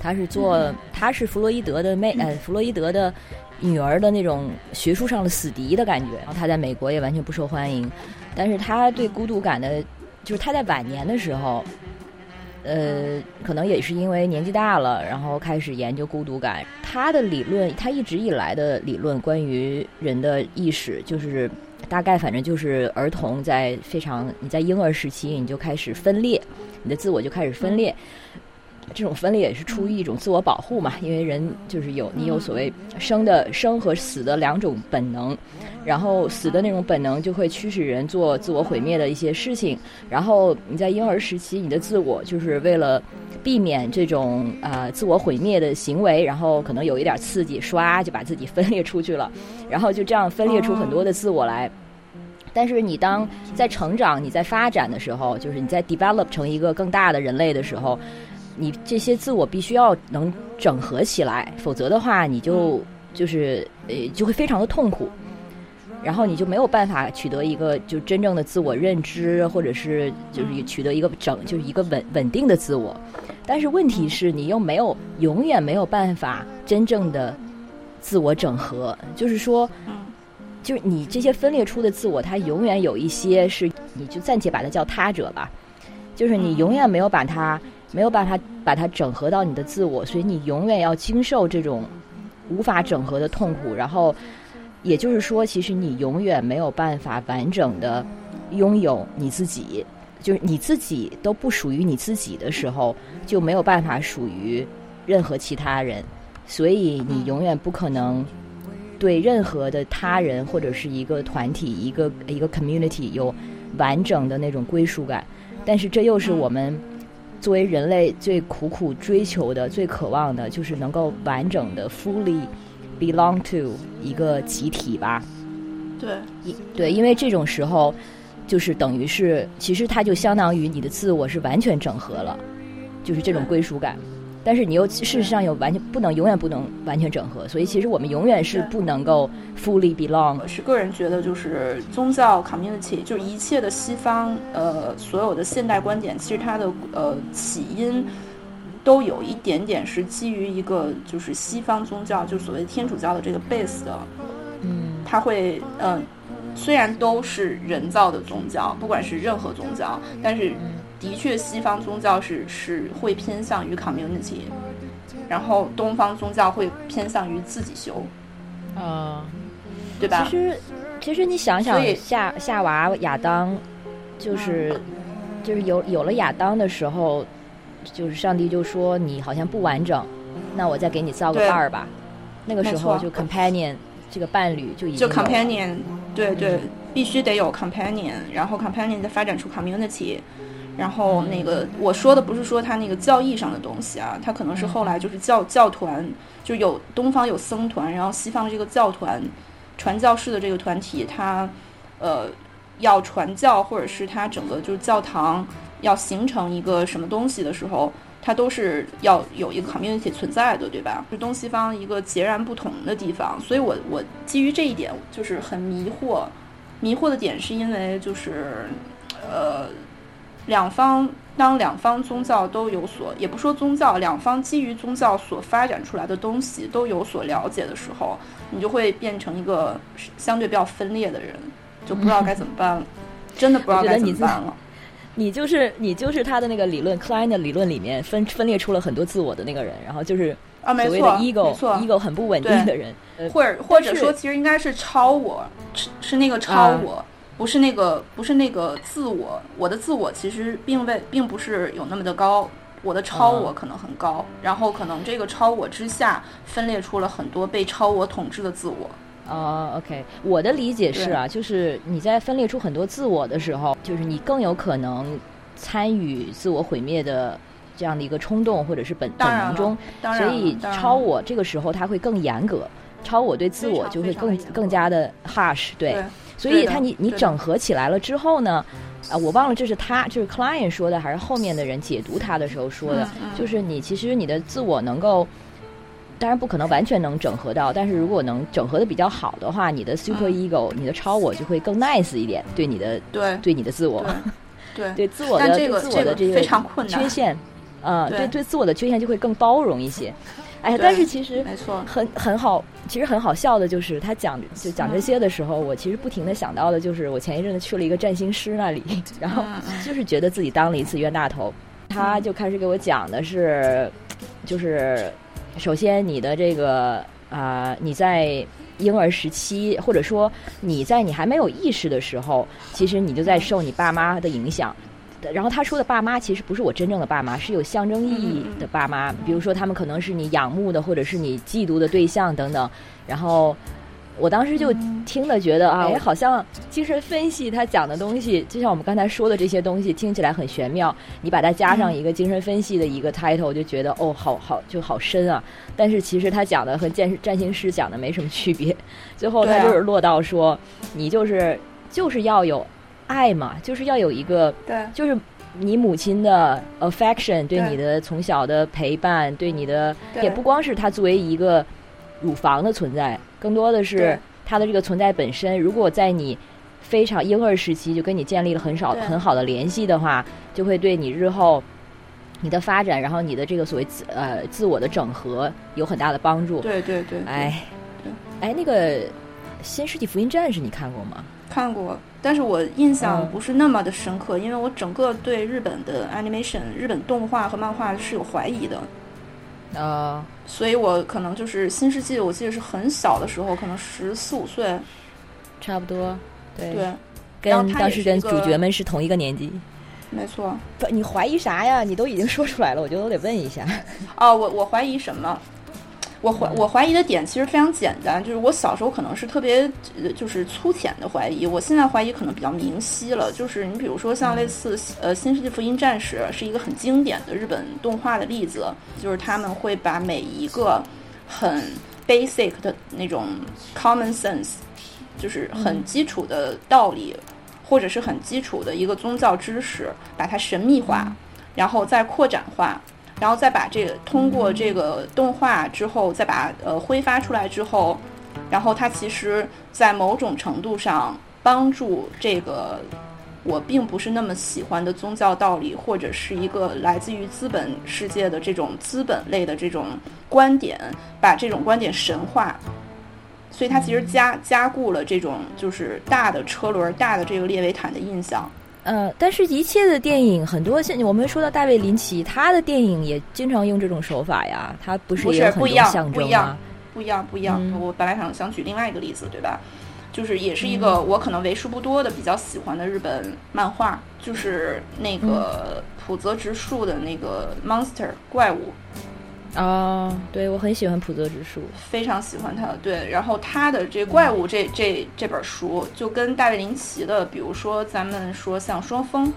Speaker 2: 他是做他是弗洛伊德的妹，呃，弗洛伊德的。女儿的那种学术上的死敌的感觉，然后他在美国也完全不受欢迎，但是他对孤独感的，就是他在晚年的时候，呃，可能也是因为年纪大了，然后开始研究孤独感。他的理论，他一直以来的理论关于人的意识，就是大概反正就是儿童在非常你在婴儿时期你就开始分裂，你的自我就开始分裂。这种分裂也是出于一种自我保护嘛，因为人就是有你有所谓生的生和死的两种本能，然后死的那种本能就会驱使人做自我毁灭的一些事情，然后你在婴儿时期，你的自我就是为了避免这种呃自我毁灭的行为，然后可能有一点刺激，唰就把自己 分裂出去了，然后就这样分裂出很多的自我来。但是你当在成长、你在发展的时候，就是你在 develop 成一个更大的人类的时候。你这些自我必须要能整合起来，否则的话，你就就是呃就会非常的痛苦，然后你就没有办法取得一个就真正的自我认知，或者是就是取得一个整就是一个稳稳定的自我。但是问题是你又没有永远没有办法真正的自我整合，就是说，就是你这些分裂出的自我，它永远有一些是你就暂且把它叫他者吧，就是你永远没有把它。没有办法把它整合到你的自我，所以你永远要经受这种无法整合的痛苦。然后，也就是说，其实你永远没有办法完整的拥有你自己，就是你自己都不属于你自己的时候，就没有办法属于任何其他人。所以你永远不可能对任何的他人或者是一个团体、一个一个 community 有完整的那种归属感。但是这又是我们。作为人类最苦苦追求的、最渴望的，就是能够完整的 fully belong to 一个集体吧。
Speaker 3: 对，
Speaker 2: 对，因为这种时候，就是等于是，其实它就相当于你的自我是完全整合了，就是这种归属感。但是你又事实上又完全不能永远不能完全整合，所以其实我们永远是不能够 fully belong
Speaker 3: 我。是个人觉得，就是宗教 community，就是一切的西方呃所有的现代观点，其实它的呃起因都有一点点是基于一个就是西方宗教，就所谓天主教的这个 base 的，
Speaker 2: 嗯。
Speaker 3: 它会嗯、呃虽然都是人造的宗教，不管是任何宗教，但是的确西方宗教是是会偏向于 community，然后东方宗教会偏向于自己修，
Speaker 2: 嗯，
Speaker 3: 对吧？
Speaker 2: 其？实其实你想想，夏夏娃亚当，就是就是有有了亚当的时候，就是上帝就说你好像不完整，那我再给你造个伴儿吧。那个时候就 companion 这个伴侣就已经
Speaker 3: 就 companion，对对，必须得有 companion，然后 companion 再发展出 community，然后那个我说的不是说他那个教义上的东西啊，他可能是后来就是教教团，就有东方有僧团，然后西方这个教团，传教士的这个团体，他呃要传教或者是他整个就是教堂要形成一个什么东西的时候。它都是要有一个 community 存在的，对吧？是东西方一个截然不同的地方，所以我我基于这一点就是很迷惑。迷惑的点是因为就是，呃，两方当两方宗教都有所，也不说宗教，两方基于宗教所发展出来的东西都有所了解的时候，你就会变成一个相对比较分裂的人，就不知道该怎么办了，真的不知道该怎么办了。
Speaker 2: 你就是你就是他的那个理论 Klein 的理论里面分分裂出了很多自我的那个人，然后就是
Speaker 3: 啊，没
Speaker 2: 所谓的
Speaker 3: 错，没
Speaker 2: ego
Speaker 3: 错
Speaker 2: ego 很不稳定的人，呃，
Speaker 3: 或者或者说，其实应该是超我，是是那个超
Speaker 2: 啊
Speaker 3: 我，不是那个不是那个自我。我的自我其实并未并不是有那么的高，我的超我
Speaker 2: 啊
Speaker 3: 可能很高，然后可能这个超我之下分裂出了很多被超我统治的自我。
Speaker 2: 哦、o k 我的理解是啊，就是你在分裂出很多自我的时候，就是你更有可能参与自我毁灭的这样的一个冲动或者是本本能中，所以超我这个时候他会更严格，超我对自我就会更更加的 harsh，对，
Speaker 3: 对。
Speaker 2: 所以他你你整合起来了之后呢，啊，我忘了这是他就是 client 说的，还是后面的人解读他的时候说的，
Speaker 3: 嗯嗯。
Speaker 2: 就是你其实你的自我能够。当然不可能完全能整合到，但是如果能整合的比较好的话，你的 super
Speaker 3: 嗯
Speaker 2: ego，、你的超我就会更 nice 一点，对你的
Speaker 3: 对。
Speaker 2: 对你的自我，
Speaker 3: 对。对
Speaker 2: 对。自我的
Speaker 3: 但这个
Speaker 2: 对自我的个
Speaker 3: 这个非常困难。
Speaker 2: 缺陷，呃，
Speaker 3: 对。
Speaker 2: 对对自我的缺陷就会更包容一些。哎呀，但是其实
Speaker 3: 没错，
Speaker 2: 很很好，其实很好笑的就是他讲就讲这些的时候，我其实不停的想到的就是我前一阵子去了一个占星师那里，然后
Speaker 3: 嗯嗯。
Speaker 2: 就是觉得自己当了一次冤大头，他就开始给我讲的是，就是首先你的这个啊、你在婴儿时期，或者说你在你还没有意识的时候，其实你就在受你爸妈的影响。然后他说的爸妈其实不是我真正的爸妈，是有象征意义的爸妈，比如说他们可能是你仰慕的，或者是你嫉妒的对象等等。然后我当时就听了，觉得啊，我，好像精神分析他讲的东西，就像我们刚才说的这些东西，听起来很玄妙。你把它加上一个精神分析的一个 title，就觉得哦，好好就好深啊。但是其实他讲的和占占星师讲的没什么区别。最后他就是落到说，你就是就是要有爱嘛，就是要有一个
Speaker 3: 对
Speaker 2: 就是你母亲的 affection 对
Speaker 3: 对
Speaker 2: 你的从小的陪伴，对你的
Speaker 3: 对
Speaker 2: 也不光是她作为一个乳房的存在，更多的是它的这个存在本身。如果在你非常婴儿时期就跟你建立了很少很好的联系的话，就会对你日后你的发展，然后你的这个所谓自呃自我的整合有很大的帮助。
Speaker 3: 对对对，对。
Speaker 2: 哎。
Speaker 3: 对，
Speaker 2: 哎，那个《新世纪福音战士》你看过吗？
Speaker 3: 看过，但是我印象
Speaker 2: 嗯。
Speaker 3: 不是那么的深刻，因为我整个对日本的 animation、日本动画和漫画是有怀疑的，
Speaker 2: 呃，
Speaker 3: 所以我可能就是新世纪，我记得是很小的时候，可能十四五岁，
Speaker 2: 差不多，对，
Speaker 3: 对，
Speaker 2: 跟当时跟主角们是同一个年纪。
Speaker 3: 没错。
Speaker 2: 不，你怀疑啥呀？你都已经说出来了，我觉得我得问一下。
Speaker 3: 哦，我我怀疑什么？我怀我怀疑的点其实非常简单，就是我小时候可能是特别呃就是粗浅的怀疑，我现在怀疑可能比较明晰了。就是你比如说像类似呃《新世纪福音战士》是一个很经典的日本动画的例子，就是他们会把每一个很 basic 的那种 common sense，就是很基础的道理，或者是很基础的一个宗教知识，把它神秘化，然后再扩展化。然后再把这个通过这个动画之后，再把呃挥发出来之后，然后它其实在某种程度上帮助这个我并不是那么喜欢的宗教道理，或者是一个来自于资本世界的这种资本类的这种观点，把这种观点神化。所以它其实加加固了这种就是大的车轮、大的这个列维坦的印象。
Speaker 2: 呃，但是一切的电影很多，现我们说到大卫林奇，他的电影也经常用这种手法呀，他不是
Speaker 3: 不
Speaker 2: 也有很多
Speaker 3: 是不一样
Speaker 2: 象征
Speaker 3: 不一样
Speaker 2: 吗？
Speaker 3: 不一样，不一样。
Speaker 2: 嗯
Speaker 3: 我本来想想举另外一个例子，对吧？就是也是一个我可能为数不多的比较喜欢的日本漫画，就是那个浦泽直树的那个 Monster 怪物，
Speaker 2: 哦，对我很喜欢浦泽直树，
Speaker 3: 非常喜欢他。对，然后他的这怪物这这这本书就跟大卫林奇的，比如说咱们说像双峰，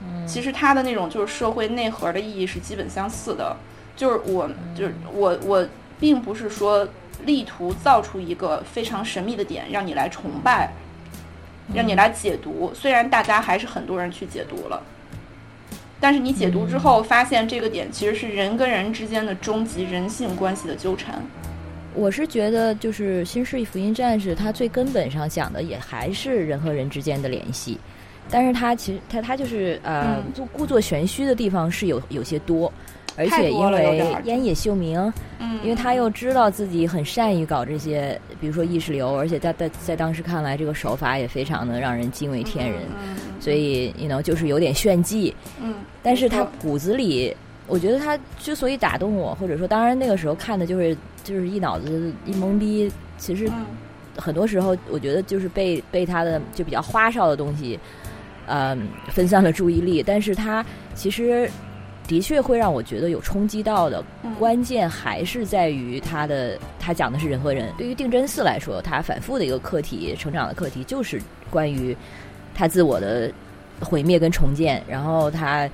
Speaker 2: 嗯
Speaker 3: 其实他的那种就是社会内核的意义是基本相似的。就是我，就是我，我并不是说力图造出一个非常神秘的点让你来崇拜，让你来解读。虽然大家还是很多人去解读了，但是你解读之后发现这个点其实是人跟人之间的终极人性关系的纠缠。
Speaker 2: 我是觉得，就是《新世纪福音战士》，它最根本上讲的也还是人和人之间的联系，但是它其实它它就是呃，故作玄虚的地方是有有些多，而且因为烟野秀明，
Speaker 3: 嗯，
Speaker 2: 因为他又知道自己很善于搞这些，比如说意识流，而且在在在当时看来，这个手法也非常的让人惊为天人，
Speaker 3: 嗯
Speaker 2: 所以你 you know 就是有点炫技，
Speaker 3: 嗯，
Speaker 2: 但是他骨子里，我觉得他之所以打动我，或者说，当然那个时候看的就是就是一脑子一懵逼，其实
Speaker 3: 嗯。
Speaker 2: 很多时候我觉得就是被被他的就比较花哨的东西，嗯，分散了注意力。但是他其实的确会让我觉得有冲击到的，
Speaker 3: 嗯。
Speaker 2: 关键还是在于他的他讲的是人和人。对于定真寺来说，他反复的一个课题，成长的课题就是关于他自我的毁灭跟重建，然后他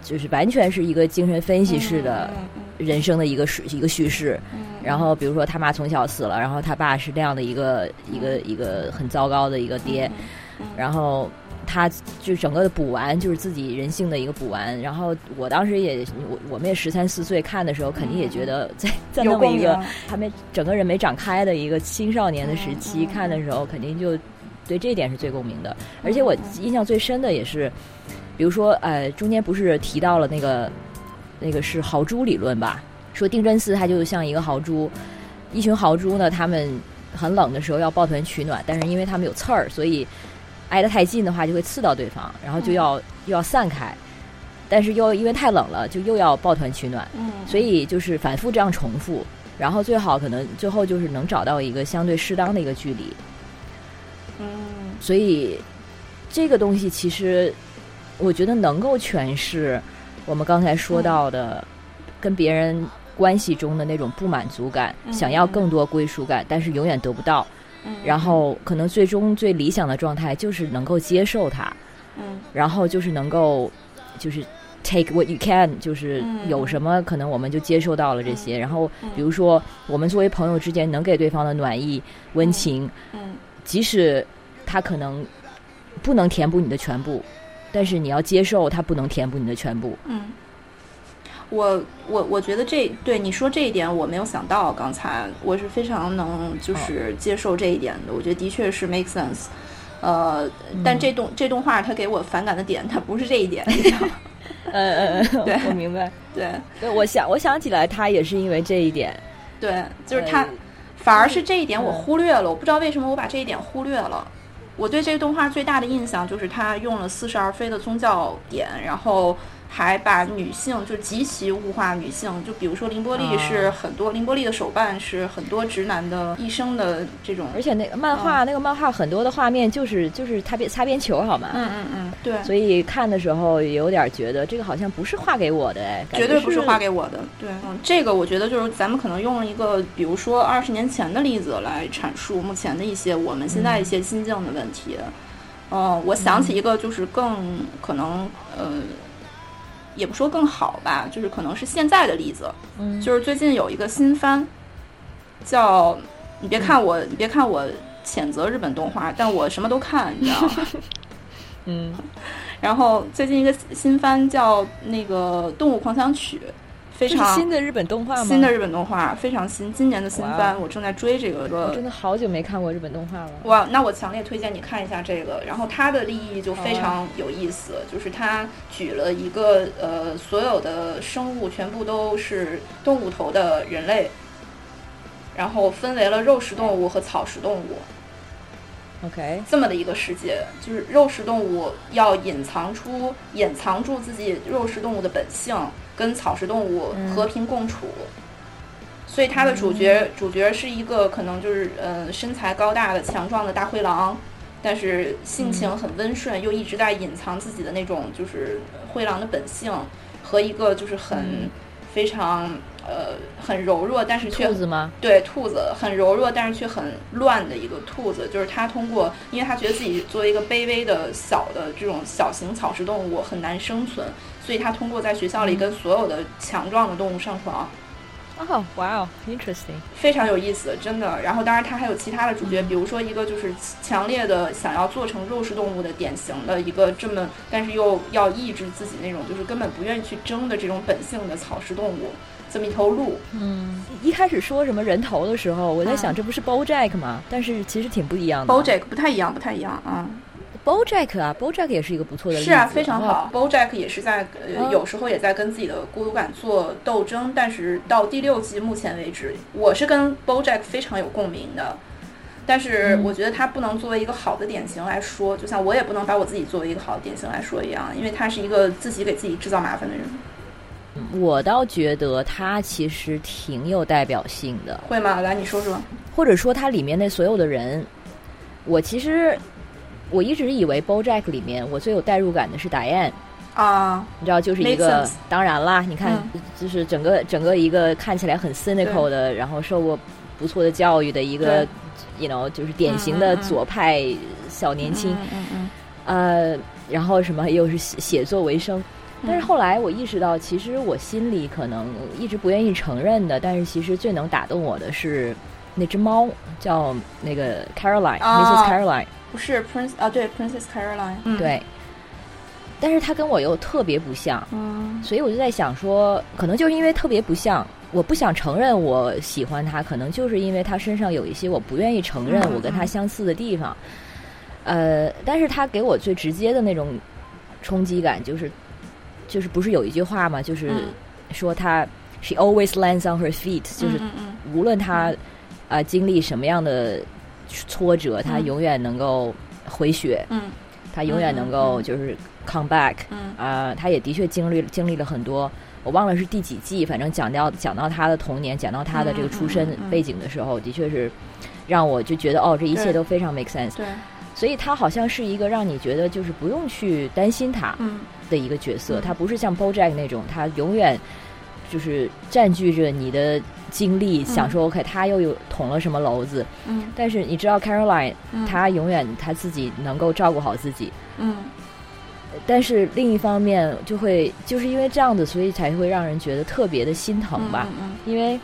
Speaker 2: 就是完全是一个精神分析式的人生的一个叙一个叙事。
Speaker 3: 嗯。
Speaker 2: 然后比如说他妈从小死了，然后他爸是那样的一个一个一个很糟糕的一个爹，
Speaker 3: 嗯。
Speaker 2: 然后他就整个的补完就是自己人性的一个补完。然后我当时也我我们也十三四岁看的时候，肯定也觉得在 在
Speaker 3: 有
Speaker 2: 那么一个还没整个人没长开的一个青少年的时期看的时候，肯定就对这一点是最共鸣的。而且我印象最深的也是，比如说呃中间不是提到了那个那个是豪猪理论吧？说定真寺它就像一个豪猪，一群豪猪呢，他们很冷的时候要抱团取暖，但是因为他们有刺儿，所以挨得太近的话就会刺到对方，然后就要、又要散开，但是又因为太冷了，就又要抱团取暖，
Speaker 3: 嗯，
Speaker 2: 所以就是反复这样重复，然后最好可能最后就是能找到一个相对适当的一个距离，
Speaker 3: 嗯。
Speaker 2: 所以这个东西其实我觉得能够诠释我们刚才说到的跟别人关系中的那种不满足感，
Speaker 3: 嗯。
Speaker 2: 想要更多归属感，但是永远得不到。
Speaker 3: 嗯。
Speaker 2: 然后可能最终最理想的状态就是能够接受它，
Speaker 3: 嗯。
Speaker 2: 然后就是能够就是 take what you can，就是
Speaker 3: 嗯。
Speaker 2: 有什么可能我们就接受到了这些。然后
Speaker 3: 嗯。
Speaker 2: 比如说我们作为朋友之间能给对方的暖意、温情，
Speaker 3: 嗯。
Speaker 2: 即使他可能不能填补你的全部，但是你要接受他不能填补你的全部。
Speaker 3: 嗯，我我我觉得这对你说这一点我没有想到，刚才我是非常能就是接受这一点的，我觉得的确是 make sense。呃，但这动这动画它给我反感的点，它不是这一点，你知道吗
Speaker 2: 呃 呃，
Speaker 3: 对
Speaker 2: 我明白。
Speaker 3: 对
Speaker 2: 对，我想我想起来，他也是因为这一点，
Speaker 3: 对，就是它
Speaker 2: 呃
Speaker 3: 反而是这一点我
Speaker 2: 嗯
Speaker 3: 忽略了，我不知道为什么我把这一点忽略了。我对这个动画最大的印象就是它用了似是而非的宗教点，然后还把女性就极其物化女性。就比如说凌波丽
Speaker 2: 啊
Speaker 3: 是很多凌波丽的手办是很多直男的一生的这种，
Speaker 2: 而且那个漫画，那个漫画很多的画面就是就是擦边擦边球，好吗？
Speaker 3: 嗯嗯嗯，对，
Speaker 2: 所以看的时候也有点觉得这个好像不是画给我的，哎，
Speaker 3: 绝对不是画给我的。对，嗯，这个我觉得就是咱们可能用了一个，比如说二十年前的例子来阐述目前的一些我们现在一些心境的问题。嗯，我想起一个，就是更可能，呃，也不说更好吧，就是可能是现在的例子，
Speaker 2: 嗯
Speaker 3: 就是最近有一个新番，叫你别看我，你别看我谴责日本动画，但我什么都看，你知道吗？
Speaker 2: 嗯
Speaker 3: 然后最近一个新番叫那个《动物狂想曲》，非常
Speaker 2: 新的日本动画吗？
Speaker 3: 新的日本动画，非常新，今年的新番，我正在追这个
Speaker 2: 我真的好久没看过日本动画了。
Speaker 3: 哇，那我强烈推荐你看一下这个。然后它的立意就非常有意思，就是它举了一个呃，所有的生物全部都是动物头的人类，然后分为了肉食动物和草食动物
Speaker 2: OK，
Speaker 3: 这么的一个世界。就是肉食动物要隐藏出隐藏住自己肉食动物的本性，跟草食动物
Speaker 2: 嗯。
Speaker 3: 和平共处。所以它的主角、主角是一个可能就是呃身材高大的强壮的大灰狼，但是性情很温顺，又一直在隐藏自己的那种就是灰狼的本性，和一个就是很、
Speaker 2: 嗯。
Speaker 3: 非常呃很柔弱，但是却
Speaker 2: 兔子吗？
Speaker 3: 对兔子很柔弱，但是却很乱的一个兔子，就是他通过，因为他觉得自己作为一个卑微的小的这种小型草食动物很难生存，所以他通过在学校里跟所有的强壮的动物上床，
Speaker 2: 哦，哇哦，interesting。
Speaker 3: 非常有意思，真的。然后当然他还有其他的主角，比如说一个就是强烈的想要做成肉食动物的典型的一个这么，但是又要抑制自己那种就是根本不愿意去争的这种本性的草食动物，这么一头鹿。
Speaker 2: 嗯，一开始说什么人头的时候，我在想
Speaker 3: 嗯
Speaker 2: 这不是 BoJack 吗？但是其实挺不一样的。
Speaker 3: BoJack 不太一样，不太一样啊。
Speaker 2: BoJack 啊，BoJack 也是一个不错的例子。
Speaker 3: 是啊，非常好。BoJack 也是在呃
Speaker 2: 嗯
Speaker 3: 有时候也在跟自己的孤独感做斗争，但是到第六季目前为止，我是跟 BoJack 非常有共鸣的。但是
Speaker 2: 嗯
Speaker 3: 我觉得他不能作为一个好的典型来说，就像我也不能把我自己作为一个好的典型来说一样，因为他是一个自己给自己制造麻烦的人。
Speaker 2: 我倒觉得他其实挺有代表性的，
Speaker 3: 会吗？来，你说说。
Speaker 2: 或者说他里面那所有的人，我其实我一直以为 BoJack 里面我最有代入感的是 Diane。
Speaker 3: 啊，
Speaker 2: 你知道，就是一个当然啦，你看，就是整个整个一个看起来很 cynical 的，然后受过不错的教育的一个，you know，就是典型的左派小年轻，
Speaker 3: 嗯嗯嗯
Speaker 2: 呃，然后什么又是写写作为生。
Speaker 3: 嗯。
Speaker 2: 但是后来我意识到，其实我心里可能一直不愿意承认的，但是其实最能打动我的是那只猫，叫那个 Caroline，Mrs.、
Speaker 3: 啊
Speaker 2: Caroline。
Speaker 3: 不是 Prince 啊，对 Princess Caroline。嗯，
Speaker 2: 对，但是他跟我又特别不像，
Speaker 3: 嗯。
Speaker 2: 所以我就在想说，可能就是因为特别不像，我不想承认我喜欢他，可能就是因为他身上有一些我不愿意承认
Speaker 3: 嗯
Speaker 2: 我跟他
Speaker 3: 嗯。
Speaker 2: 相似的地方。呃，但是他给我最直接的那种冲击感，就是就是不是有一句话嘛？就是
Speaker 3: 嗯。
Speaker 2: 说他 she always lands on her feet，就是无论他呃经历什么样的挫折，他
Speaker 3: 嗯。
Speaker 2: 永远能够回血，
Speaker 3: 嗯。
Speaker 2: 他永远能够就是 come back。
Speaker 3: 嗯。
Speaker 2: 啊、他也的确经历经历了很多，我忘了是第几季，反正讲到讲到他的童年，讲到他的这个出身背景的时候，的确是让我就觉得哦，这一切都非常 make sense。
Speaker 3: 对，
Speaker 2: 所以他好像是一个让你觉得就是不用去担心他
Speaker 3: 嗯。
Speaker 2: 的一个角色，
Speaker 3: 嗯。
Speaker 2: 他不是像 BoJack 那种，他永远就是占据着你的精力，想说 OK 他又有捅了什么娄子，
Speaker 3: 嗯
Speaker 2: 但是你知道 Caroline，
Speaker 3: 嗯，
Speaker 2: 她永远她自己能够照顾好自己。
Speaker 3: 嗯
Speaker 2: 但是另一方面，就会就是因为这样子，所以才会让人觉得特别的心疼吧。
Speaker 3: 嗯
Speaker 2: 因为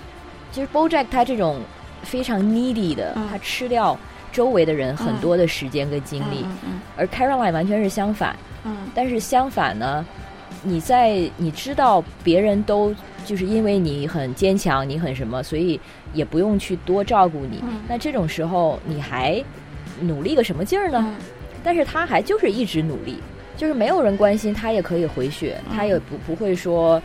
Speaker 2: 其实 BoJack 他这种非常 needy 的，
Speaker 3: 嗯
Speaker 2: 他吃掉周围的人很多的时间跟精力，
Speaker 3: 嗯嗯
Speaker 2: 而 Caroline 完全是相反。
Speaker 3: 嗯
Speaker 2: 但是相反呢，你在你知道别人都就是因为你很坚强，你很什么，所以也不用去多照顾你。
Speaker 3: 嗯
Speaker 2: 那这种时候你还努力个什么劲儿呢？
Speaker 3: 嗯
Speaker 2: 但是他还就是一直努力，就是没有人关心他也可以回血，
Speaker 3: 嗯
Speaker 2: 他也不不会说，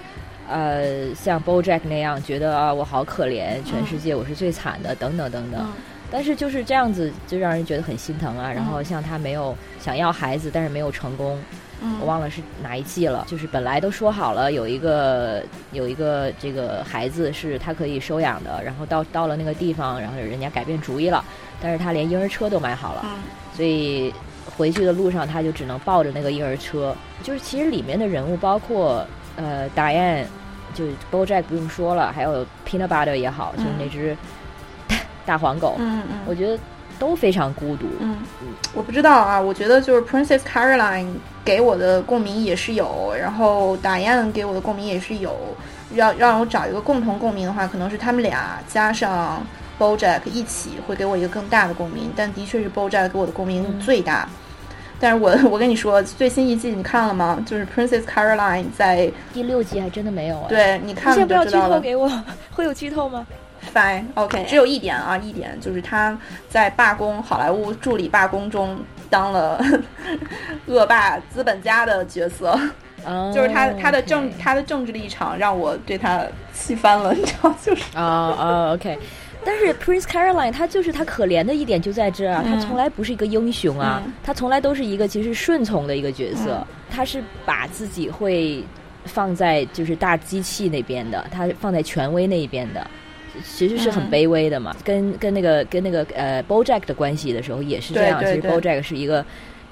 Speaker 2: 呃，像 BoJack 那样觉得啊我好可怜，全世界我是最惨的，等等等等。
Speaker 3: 嗯
Speaker 2: 但是就是这样子，就让人觉得很心疼啊。然后像他没有想要孩子，但是没有成功，
Speaker 3: 嗯，
Speaker 2: 我忘了是哪一季了。就是本来都说好了有一个有一个这个孩子是他可以收养的，然后到到了那个地方，然后人家改变主意了，但是他连婴儿车都买好了。
Speaker 3: 嗯
Speaker 2: 所以回去的路上，他就只能抱着那个婴儿车。就是其实里面的人物，包括呃，Diane，就 BoJack 不用说了，还有 Peanut Butter 也好，就是那只 大黄狗，
Speaker 3: 嗯嗯
Speaker 2: 我觉得都非常孤独。
Speaker 3: 嗯，我不知道啊，我觉得就是 Princess Caroline 给我的共鸣也是有，然后 Diane 给我的共鸣也是有。要让我找一个共同共鸣的话，可能是他们俩加上 BoJack 一起会给我一个更大的共鸣，但的确是 BoJack 给我的共鸣最大。但是我我跟你说，最新一季你看了吗？就是 Princess Caroline 在
Speaker 2: 第六季还真的没有啊。，
Speaker 3: 对你看了
Speaker 2: 你先不要剧。透给我，会有剧透吗？
Speaker 3: Fine OK，只有一点啊，一点就是他在罢工好莱坞助理罢工中当了 恶霸资本家的角色。
Speaker 2: 啊，
Speaker 3: 就是他他的政他的政治立场让我对他气翻了，你知道，就是
Speaker 2: 啊啊，OK。但是 Prince Caroline 他就是他可怜的一点就在这儿啊，
Speaker 3: 嗯。
Speaker 2: 他从来不是一个英雄啊，
Speaker 3: 嗯。
Speaker 2: 他从来都是一个其实顺从的一个角色，
Speaker 3: 嗯。
Speaker 2: 他是把自己会放在就是大机器那边的，他放在权威那一边的。其实是很
Speaker 3: 嗯
Speaker 2: 卑微的嘛，跟跟那个跟那个呃 BoJack 的关系的时候也是这样。其实 BoJack 是一个，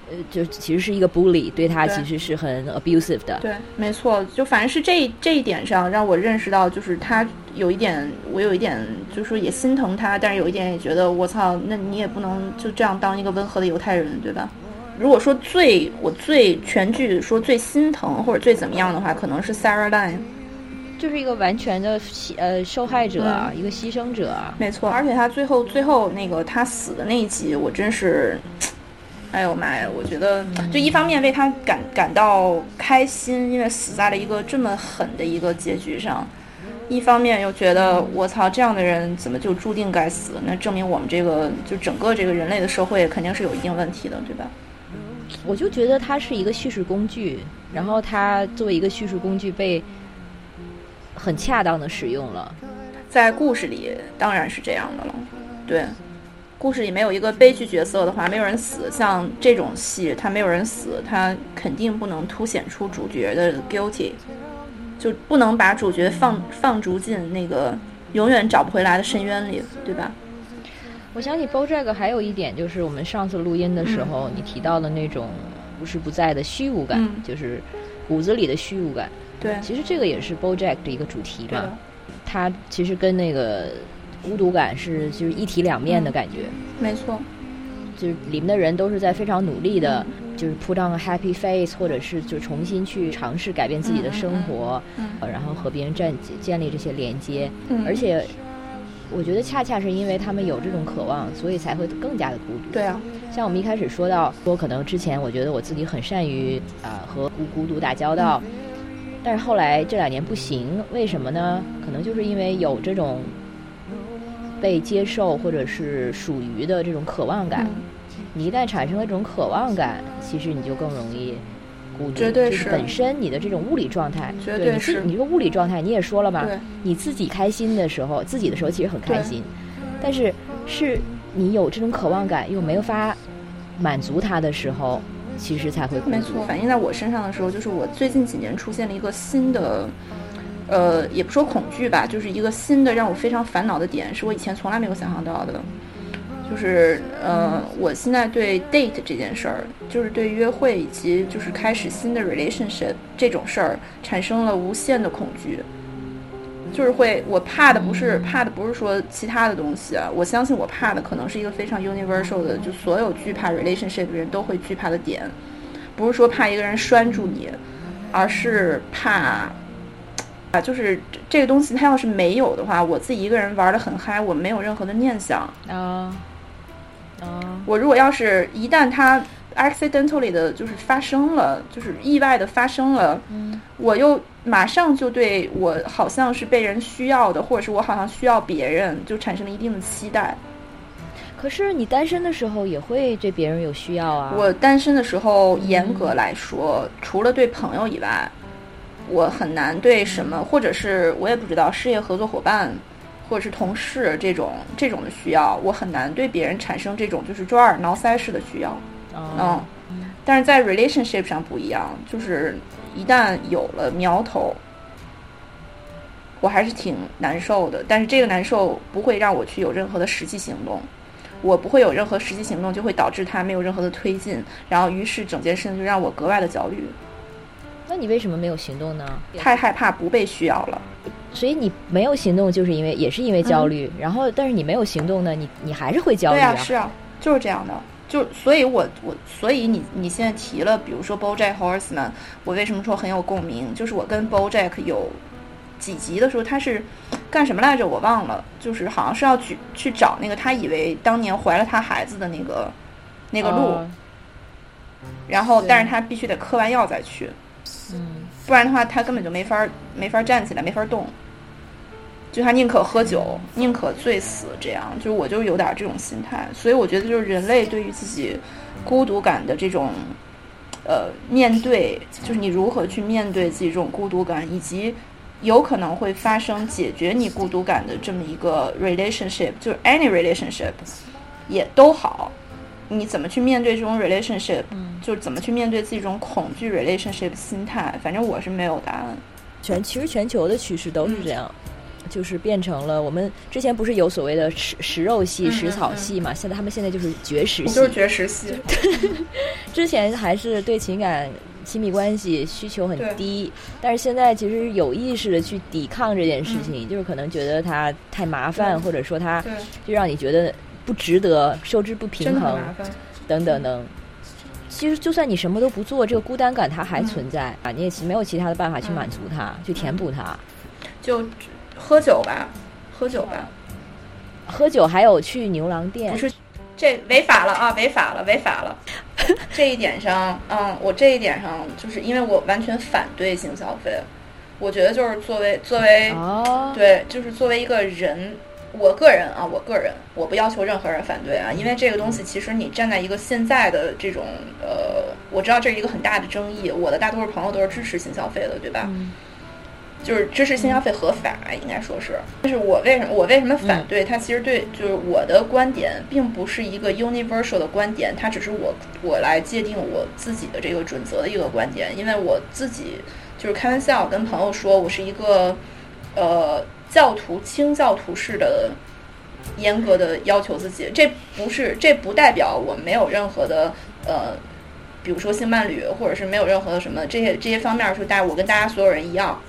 Speaker 2: 呃，就其实是一个 bully，对他其实是很 abusive 的。
Speaker 3: 对，没错，就反正是这这一点上让我认识到，就是他有一点，我有一点就是说也心疼他，但是有一点也觉得我操，那你也不能就这样当一个温和的犹太人，对吧？如果说最我最全剧说最心疼或者最怎么样的话，可能是 Sarah Line。
Speaker 2: 就是一个完全的牺呃受害者啊，一个牺牲者啊。
Speaker 3: 没错，而且他最后最后那个他死的那一集，我真是，哎呦妈呀！我觉得就一方面为他感感到开心，因为死在了一个这么狠的一个结局上；一方面又觉得我操，这样的人怎么就注定该死？那证明我们这个就整个这个人类的社会肯定是有一定问题的，对吧？
Speaker 2: 我就觉得他是一个叙事工具，然后他作为一个叙事工具被很恰当的使用了。
Speaker 3: 在故事里当然是这样的了，对。故事里没有一个悲剧角色的话，没有人死。像这种戏，他没有人死，他肯定不能凸显出主角的 guilty，就不能把主角放放逐进那个永远找不回来的深渊里，对吧？
Speaker 2: 我想起 BoJack 还有一点就是我们上次录音的时候，你提到的那种无时不在的虚无感，
Speaker 3: 嗯
Speaker 2: 就是骨子里的虚无感。
Speaker 3: 对，
Speaker 2: 其实这个也是 BoJack 的一个主题嘛
Speaker 3: 对，，
Speaker 2: 它其实跟那个孤独感是就是一体两面的感觉。
Speaker 3: 没错，
Speaker 2: 就是里面的人都是在非常努力的，就是 put on a happy face，或者是就重新去尝试改变自己的生活，然后和别人建建立这些连接。
Speaker 3: 嗯，
Speaker 2: 而且，我觉得恰恰是因为他们有这种渴望，所以才会更加的孤独。
Speaker 3: 对啊，
Speaker 2: 像我们一开始说到，说可能之前我觉得我自己很善于啊、和孤孤独打交道，但是后来这两年不行，为什么呢？可能就是因为有这种被接受或者是属于的这种渴望感。
Speaker 3: 嗯
Speaker 2: 你一旦产生了这种渴望感，其实你就更容易孤独。
Speaker 3: 绝对
Speaker 2: 就是本身你的这种物理状态，
Speaker 3: 绝对
Speaker 2: 对你你这个物理状态，你也说了嘛，你自己开心的时候，自己的时候其实很开心，但是是你有这种渴望感又没有法满足它的时候，其实才会。
Speaker 3: 没错，反映在我身上的时候，就是我最近几年出现了一个新的，呃，也不说恐惧吧，就是一个新的让我非常烦恼的点，是我以前从来没有想象到的。就是呃，我现在对 date 这件事儿，就是对约会以及就是开始新的 relationship 这种事儿，产生了无限的恐惧。就是会，我怕的不是怕的不是说其他的东西啊，我相信我怕的可能是一个非常 universal 的，就所有惧怕 relationship 的人都会惧怕的点，不是说怕一个人拴住你，而是怕啊，就是这这个东西它要是没有的话，我自己一个人玩的很嗨，我没有任何的念想。
Speaker 2: 啊啊，
Speaker 3: 我如果要是一旦它 accidentally 的就是发生了，就是意外的发生了，
Speaker 2: 嗯
Speaker 3: 我又马上就对我好像是被人需要的，或者是我好像需要别人，就产生了一定的期待。
Speaker 2: 可是你单身的时候也会对别人有需要啊。
Speaker 3: 我单身的时候，严格来说，除了对朋友以外，我很难对什么，或者是我也不知道事业合作伙伴，或者是同事这种这种的需要，我很难对别人产生这种就是抓耳挠腮式的需要。
Speaker 2: 啊
Speaker 3: 嗯，但是在 relationship 上不一样，就是一旦有了苗头，我还是挺难受的。但是这个难受不会让我去有任何的实际行动，我不会有任何实际行动，就会导致他没有任何的推进，然后于是整件事情就让我格外的焦虑，
Speaker 2: 那你为什么没有行动呢？
Speaker 3: 太害怕不被需要了。
Speaker 2: 所以你没有行动，就是因为也是因为焦虑。然后，但是你没有行动呢，你你还是会焦虑
Speaker 3: 对啊，是啊，就是这样的。就所以我，我所以你你现在提了，比如说 BoJack Horseman，我为什么说很有共鸣？就是我跟 BoJack 有几集的时候，他是干什么来着？我忘了，就是好像是要去去找那个他以为当年怀了他孩子的那个那个鹿。
Speaker 2: 哦
Speaker 3: 然后但是他必须得嗑完药再去，
Speaker 2: 嗯
Speaker 3: 不然的话他根本就没法没法站起来，没法动。就他宁可喝酒，宁可醉死，这样就是我就有点这种心态，所以我觉得就是人类对于自己孤独感的这种呃面对，就是你如何去面对自己这种孤独感，以及有可能会发生解决你孤独感的这么一个 relationship，就是 any relationship 也都好，你怎么去面对这种 relationship，
Speaker 2: 嗯，
Speaker 3: 就是怎么去面对自己这种恐惧 relationship 心态，反正我是没有答案。
Speaker 2: 全其实全球的趋势都是这样。就是变成了我们之前不是有所谓的食食肉系、
Speaker 3: 嗯
Speaker 2: 食草
Speaker 3: 嗯
Speaker 2: 系嘛？现在他们现在就是绝食系，
Speaker 3: 就是绝食系，
Speaker 2: 之前还是对情感、亲密关系需求很低，但是现在其实有意识的去抵抗这件事情，就是可能觉得它太麻烦，或者说它，就让你觉得不值得，收支不平衡。等等等。其实，就算你什么都不做，这个孤单感它还存在、啊，你也没有其他的办法去满足它，去填补它。
Speaker 3: 就喝酒吧，喝酒吧，
Speaker 2: 喝酒还有去牛郎店，
Speaker 3: 不是这违法了啊，违法了，违法了。这一点上，嗯，我这一点上，就是因为我完全反对性消费，我觉得就是作为作为
Speaker 2: 哦，
Speaker 3: 对，就是作为一个人，我个人啊，我个人，我不要求任何人反对啊，因为这个东西其实你站在一个现在的这种呃，我知道这是一个很大的争议，我的大多数朋友都是支持性消费的，对吧？
Speaker 2: 嗯
Speaker 3: 就是知识性消费合法，应该说是。但是我为什么我为什么反对它？其实对，就是我的观点并不是一个 universal 的观点，它只是我我来界定我自己的这个准则的一个观点。因为我自己就是开玩笑跟朋友说，我是一个呃教徒清教徒式的严格的要求自己。这不是这不代表我没有任何的呃。比如说性伴侣，或者是没有任何的什么这些这些方面，说大我跟大家所有人一样，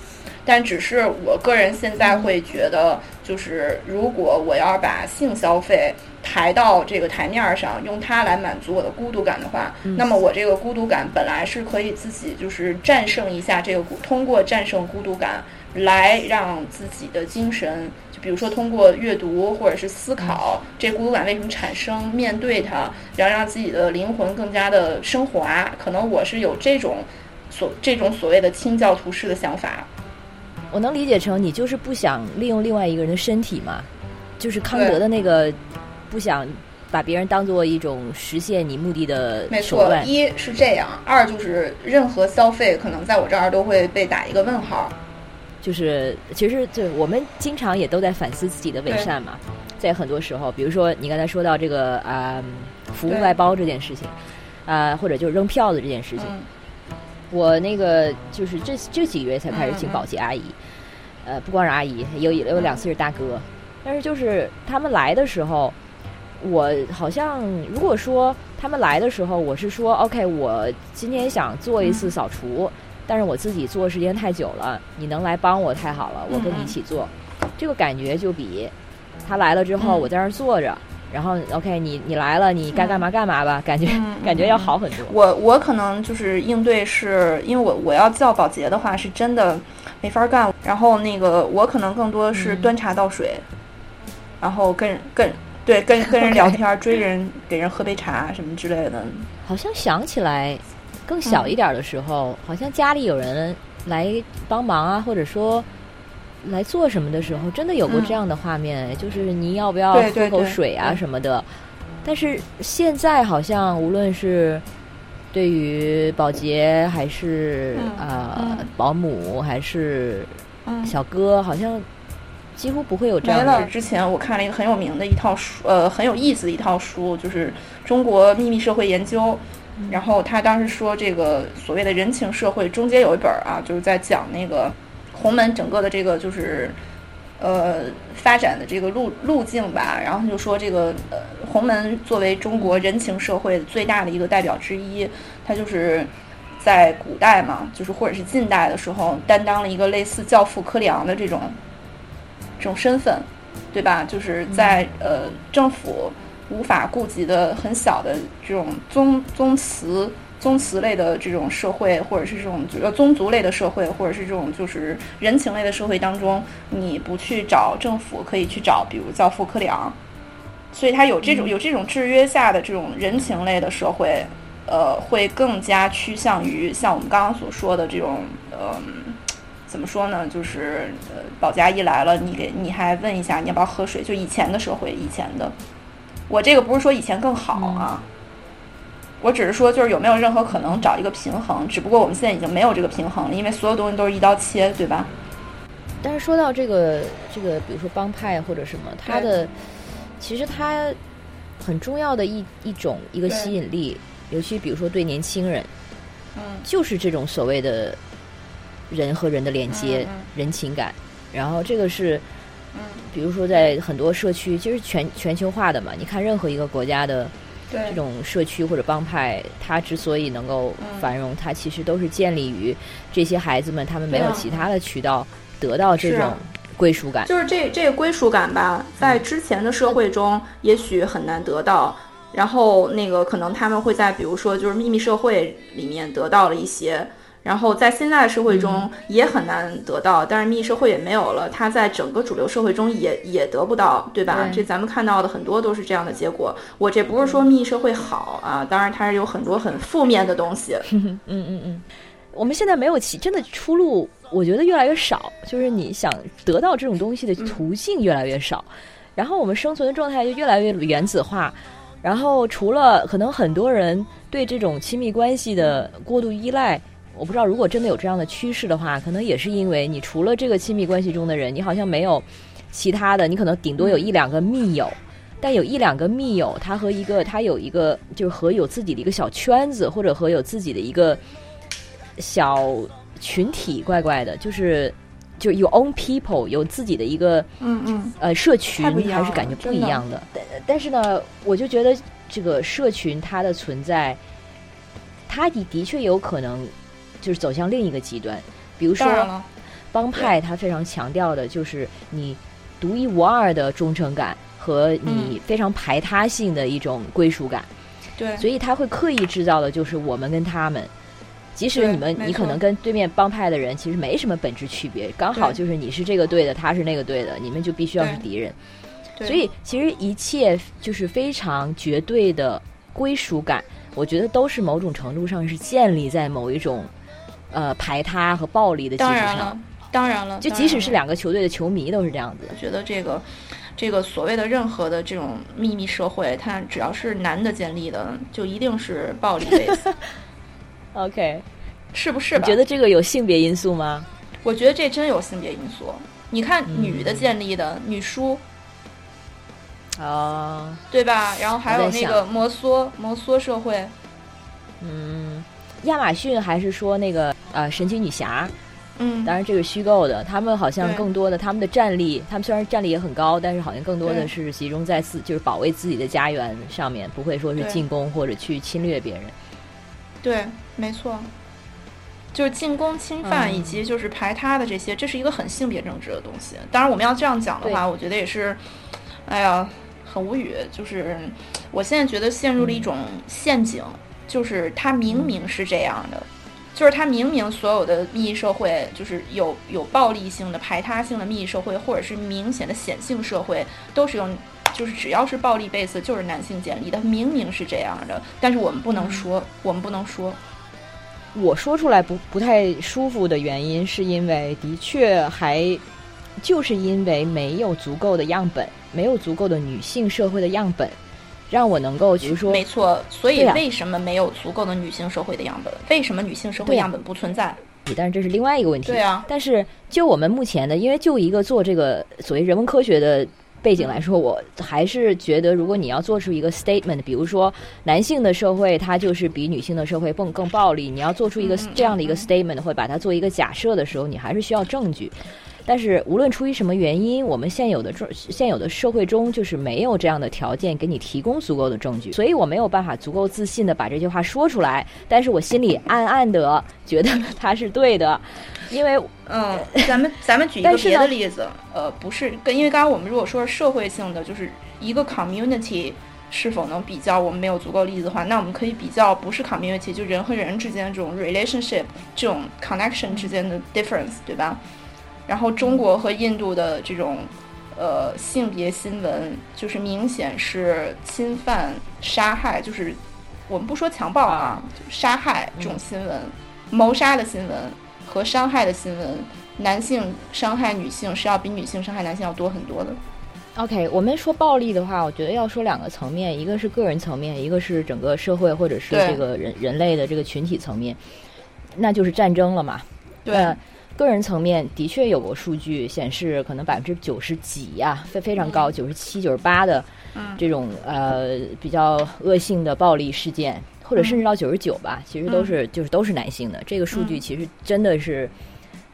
Speaker 3: 但只是我个人现在会觉得，就是如果我要把性消费抬到这个台面儿上，用它来满足我的孤独感的话，那么我这个孤独感本来是可以自己就是战胜一下这个孤，通过战胜孤独感来让自己的精神，就比如说通过阅读或者是思考，这孤独感为什么产生，面对它，然后让自己的灵魂更加的升华。可能我是有这种所这种所谓的清教徒式的想法。
Speaker 2: 我能理解成你就是不想利用另外一个人的身体嘛，就是康德的那个不想把别人当做一种实现你目的的
Speaker 3: 没错，
Speaker 2: 手段。
Speaker 3: 一是这样，二就是任何消费可能在我这儿都会被打一个问号。
Speaker 2: 就是其实对我们经常也都在反思自己的伪善嘛，在很多时候，比如说你刚才说到这个啊、服务外包这件事情，啊、或者就是扔票子这件事情，
Speaker 3: 嗯
Speaker 2: 我那个就是这这几个月才开始请保洁阿姨，呃，不光是阿姨，有有两次是大哥，但是就是他们来的时候，我好像如果说他们来的时候，我是说 OK，我今天想做一次扫除，但是我自己做时间太久了，你能来帮我太好了，我跟你一起做，这个感觉就比他来了之后
Speaker 3: 嗯。
Speaker 2: 我在那儿坐着。然后，OK，你你来了，你该干嘛干嘛吧，感觉、
Speaker 3: 嗯
Speaker 2: 感觉要好很多。
Speaker 3: 我我可能就是应对是，因为我我要叫保洁的话，是真的没法干。然后那个我可能更多是
Speaker 2: 嗯
Speaker 3: 端茶倒水，然后跟跟对跟跟人聊天，追人给人喝杯茶什么之类的。
Speaker 2: 好像想起来，更小一点的时候，
Speaker 3: 嗯
Speaker 2: 好像家里有人来帮忙啊，或者说来做什么的时候，真的有过
Speaker 3: 嗯
Speaker 2: 这样的画面，就是你要不要
Speaker 3: 对
Speaker 2: 喝口水啊什么的。但是现在好像无论是对于保洁还是
Speaker 3: 嗯
Speaker 2: 呃
Speaker 3: 嗯
Speaker 2: 保姆还是
Speaker 3: 嗯，
Speaker 2: 小哥，好像几乎不会有这样的。
Speaker 3: 了之前我看了一个很有名的一套书，呃，很有意思的一套书，就是《中国秘密社会研究》。然后他当时说，这个所谓的人情社会中间有一本儿啊，就是在讲那个洪门整个的这个就是呃发展的这个路路径吧。然后他就说，这个呃洪门作为中国人情社会最大的一个代表之一，它就是在古代嘛，就是或者是近代的时候，担当了一个类似教父柯里昂的这种这种身份，对吧？就是在呃政府无法顾及的很小的这种宗宗祠宗祠类的这种社会，或者是这种呃宗族类的社会，或者是这种就是人情类的社会当中，你不去找政府，可以去找比如教父科里昂，所以他有这种有这种制约下的这种人情类的社会。呃，会更加趋向于像我们刚刚所说的这种，嗯、怎么说呢？就是呃，保洁阿姨来了，你给你还问一下你要不要喝水，就以前的社会，以前的。我这个不是说以前更好啊，我只是说就是有没有任何可能找一个平衡，只不过我们现在已经没有这个平衡了，因为所有东西都是一刀切，对吧？
Speaker 2: 但是说到这个这个，比如说帮派或者什么，它的其实它很重要的一一种一个吸引力，尤其比如说对年轻人，
Speaker 3: 嗯。
Speaker 2: 就是这种所谓的人和人的连接、
Speaker 3: 嗯嗯。
Speaker 2: 人情感。然后这个是，
Speaker 3: 嗯，
Speaker 2: 比如说在很多社区，其实全全球化的嘛，你看任何一个国家的
Speaker 3: 对
Speaker 2: 这种社区或者帮派，它之所以能够
Speaker 3: 嗯
Speaker 2: 繁荣，它其实都是建立于这些孩子们他们没有其他的渠道得到这种归属感。
Speaker 3: 就是这这个归属感吧，在之前的社会中也许很难得到，然后那个可能他们会在比如说就是秘密社会里面得到了一些，然后在现在的社会中也很难得到，但是密社会也没有了，它在整个主流社会中也也得不到，对吧？
Speaker 2: 对
Speaker 3: 这咱们看到的很多都是这样的结果。我这不是说密社会好啊，当然它是有很多很负面的东西。
Speaker 2: 嗯嗯嗯，我们现在没有其真的出路，我觉得越来越少，就是你想得到这种东西的途径越来越少，然后我们生存的状态就越来越原子化。然后除了可能很多人对这种亲密关系的过度依赖，我不知道如果真的有这样的趋势的话，可能也是因为你除了这个亲密关系中的人，你好像没有其他的，你可能顶多有一两个密友。但有一两个密友，他和一个他有一个就是和有自己的一个小圈子，或者和有自己的一个小群体，怪怪的，就是就有 own people，有自己的一个
Speaker 3: 嗯嗯，
Speaker 2: 呃社群还是感觉不一样的。但但是呢，我就觉得这个社群它的存在，它的的确有可能就是走向另一个极端，比如说帮派，他非常强调的就是你独一无二的忠诚感和你非常排他性的一种归属感。
Speaker 3: 对，
Speaker 2: 所以他会刻意制造的就是我们跟他们，即使你们你可能跟对面帮派的人其实没什么本质区别，刚好就是你是这个队的，他是那个队的，你们就必须要是敌人。所以其实一切就是非常绝对的归属感，我觉得都是某种程度上是建立在某一种呃排他和暴力的基础上
Speaker 3: 当然了。，当然了，
Speaker 2: 就即使是两个球队的球迷都是这样子。
Speaker 3: 我觉得这个，这个所谓的任何的这种秘密社会，它只要是男的建立的，就一定是暴力
Speaker 2: base，OK，
Speaker 3: 是不是吧？
Speaker 2: 你觉得这个有性别因素吗？
Speaker 3: 我觉得这真有性别因素。你看
Speaker 2: 嗯
Speaker 3: 女的建立的、女书，
Speaker 2: 哦，
Speaker 3: 对吧？然后还有那个摩梭摩梭社会，
Speaker 2: 嗯，亚马逊还是说那个呃神奇女侠？
Speaker 3: 嗯，
Speaker 2: 当然这个虚构的，他们好像更多的他们的战力，他们虽然战力也很高，但是好像更多的是集中在自就是保卫自己的家园上面，不会说是进攻或者去侵略别人。
Speaker 3: 对，没错。就是进攻、侵犯
Speaker 2: 嗯
Speaker 3: 以及就是排他的这些，这是一个很性别政治的东西。当然，我们要这样讲的话，我觉得也是，哎呀，很无语。就是我现在觉得陷入了一种陷阱，就是他明明是这样的，就是他明明所有的密社会，就是有有暴力性的、排他性的密社会，或者是明显的显性社会，都是用。就是只要是暴力 base，就是男性建立的，明明是这样的，但是我们不能说，我们不能说，
Speaker 2: 我说出来不不太舒服的原因，是因为的确还就是因为没有足够的样本，没有足够的女性社会的样本，让我能够比如说
Speaker 3: 没错，所以为什么没有足够的女性社会的样本？为什么女性社会样本不存在？
Speaker 2: 但是这是另外一个问题。
Speaker 3: 对啊
Speaker 2: 但是就我们目前的，因为就一个做这个所谓人文科学的背景来说，我还是觉得，如果你要做出一个 statement，比如说男性的社会它就是比女性的社会更更暴力，你要做出一个这样的一个
Speaker 3: 嗯
Speaker 2: statement，或者把它做一个假设的时候，你还是需要证据。但是无论出于什么原因，我们现有的中现有的社会中就是没有这样的条件给你提供足够的证据，所以我没有办法足够自信的把这句话说出来。但是我心里暗暗的觉得它是对的，因为
Speaker 3: 嗯，咱们咱们举一个别的例子，呃，不是跟因为刚刚我们如果说是社会性的，就是一个 community 是否能比较，我们没有足够例子的话，那我们可以比较不是 community，就人和人之间这种 relationship 这种 connection 之间的 difference，对吧？然后中国和印度的这种呃性别新闻，就是明显是侵犯、杀害，就是我们不说强暴啊，就杀害这种新闻、谋杀的新闻和伤害的新闻，男性伤害女性是要比女性伤害男性要多很多的。
Speaker 2: OK，我们说暴力的话，我觉得要说两个层面，一个是个人层面，一个是整个社会或者是这个人人类的这个群体层面，那就是战争了嘛。
Speaker 3: 对，
Speaker 2: 呃个人层面的确有过数据显示，可能百分之九十几呀，非非常高，九十七、九十八的
Speaker 3: 嗯
Speaker 2: 这种呃比较恶性的暴力事件，或者甚至到九十九吧，其实都是就是都是男性的。这个数据
Speaker 3: 嗯
Speaker 2: 其实真的是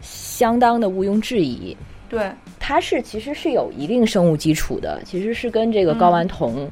Speaker 2: 相当的毋庸置疑。
Speaker 3: 对，
Speaker 2: 它是其实是有一定生物基础的，其实是跟这个睾丸酮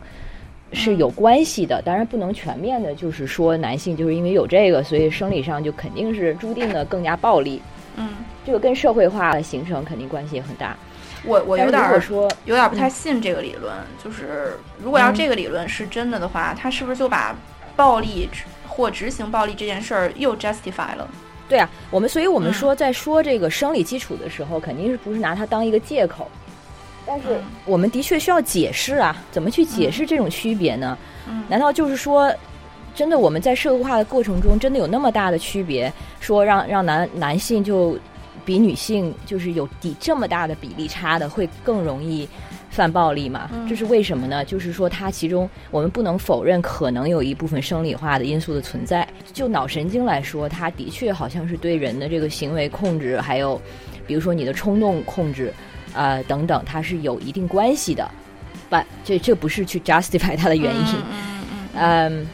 Speaker 2: 是有关系的。当然不能全面的，就是说男性就是因为有这个，所以生理上就肯定是注定的更加暴力。
Speaker 3: 嗯，
Speaker 2: 这个跟社会化的形成肯定关系也很大。
Speaker 3: 我我有点儿
Speaker 2: 说
Speaker 3: 有点儿不太信这个理论，就是如果要这个理论是真的的话，他是不是就把暴力或执行暴力这件事儿又 justify 了？
Speaker 2: 对啊，我们所以我们
Speaker 3: 嗯
Speaker 2: 说在说这个生理基础的时候，肯定是不是拿它当一个借口。但是
Speaker 3: 嗯
Speaker 2: 我们的确需要解释啊，怎么去解释这种区别呢？
Speaker 3: 嗯
Speaker 2: 难道就是说，真的我们在社会化的过程中，真的有那么大的区别？说让让男男性就比女性就是有比这么大的比例差的，会更容易犯暴力吗？
Speaker 3: 嗯
Speaker 2: 这是为什么呢？就是说，它其中我们不能否认可能有一部分生理化的因素的存在。就脑神经来说，它的确好像是对人的这个行为控制，还有比如说你的冲动控制，呃等等，它是有一定关系的。不，这这不是去 justify 它的原因。
Speaker 3: 嗯嗯嗯
Speaker 2: 嗯，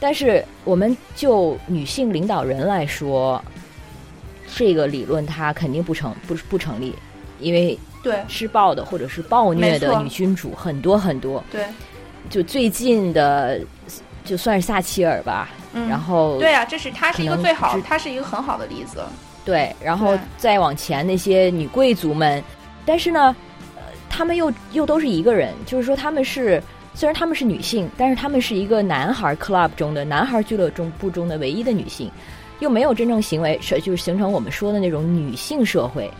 Speaker 2: 但是我们就女性领导人来说，这个理论它肯定不成不不成立，因为
Speaker 3: 对。
Speaker 2: 施暴的或者是暴虐的女君主很多很多。
Speaker 3: 对，
Speaker 2: 就最近的，就算是撒切尔吧，
Speaker 3: 嗯。
Speaker 2: 然后
Speaker 3: 对啊，这是她是一个最好
Speaker 2: 只，
Speaker 3: 它是一个很好的例子。
Speaker 2: 对，然后再往前那些女贵族们，但是呢，呃，她们又又都是一个人，就是说她们是虽然她们是女性，但是她们是一个男孩 club 中的男孩俱乐部中的唯一的女性，又没有真正行为是就是形成我们说的那种女性社会，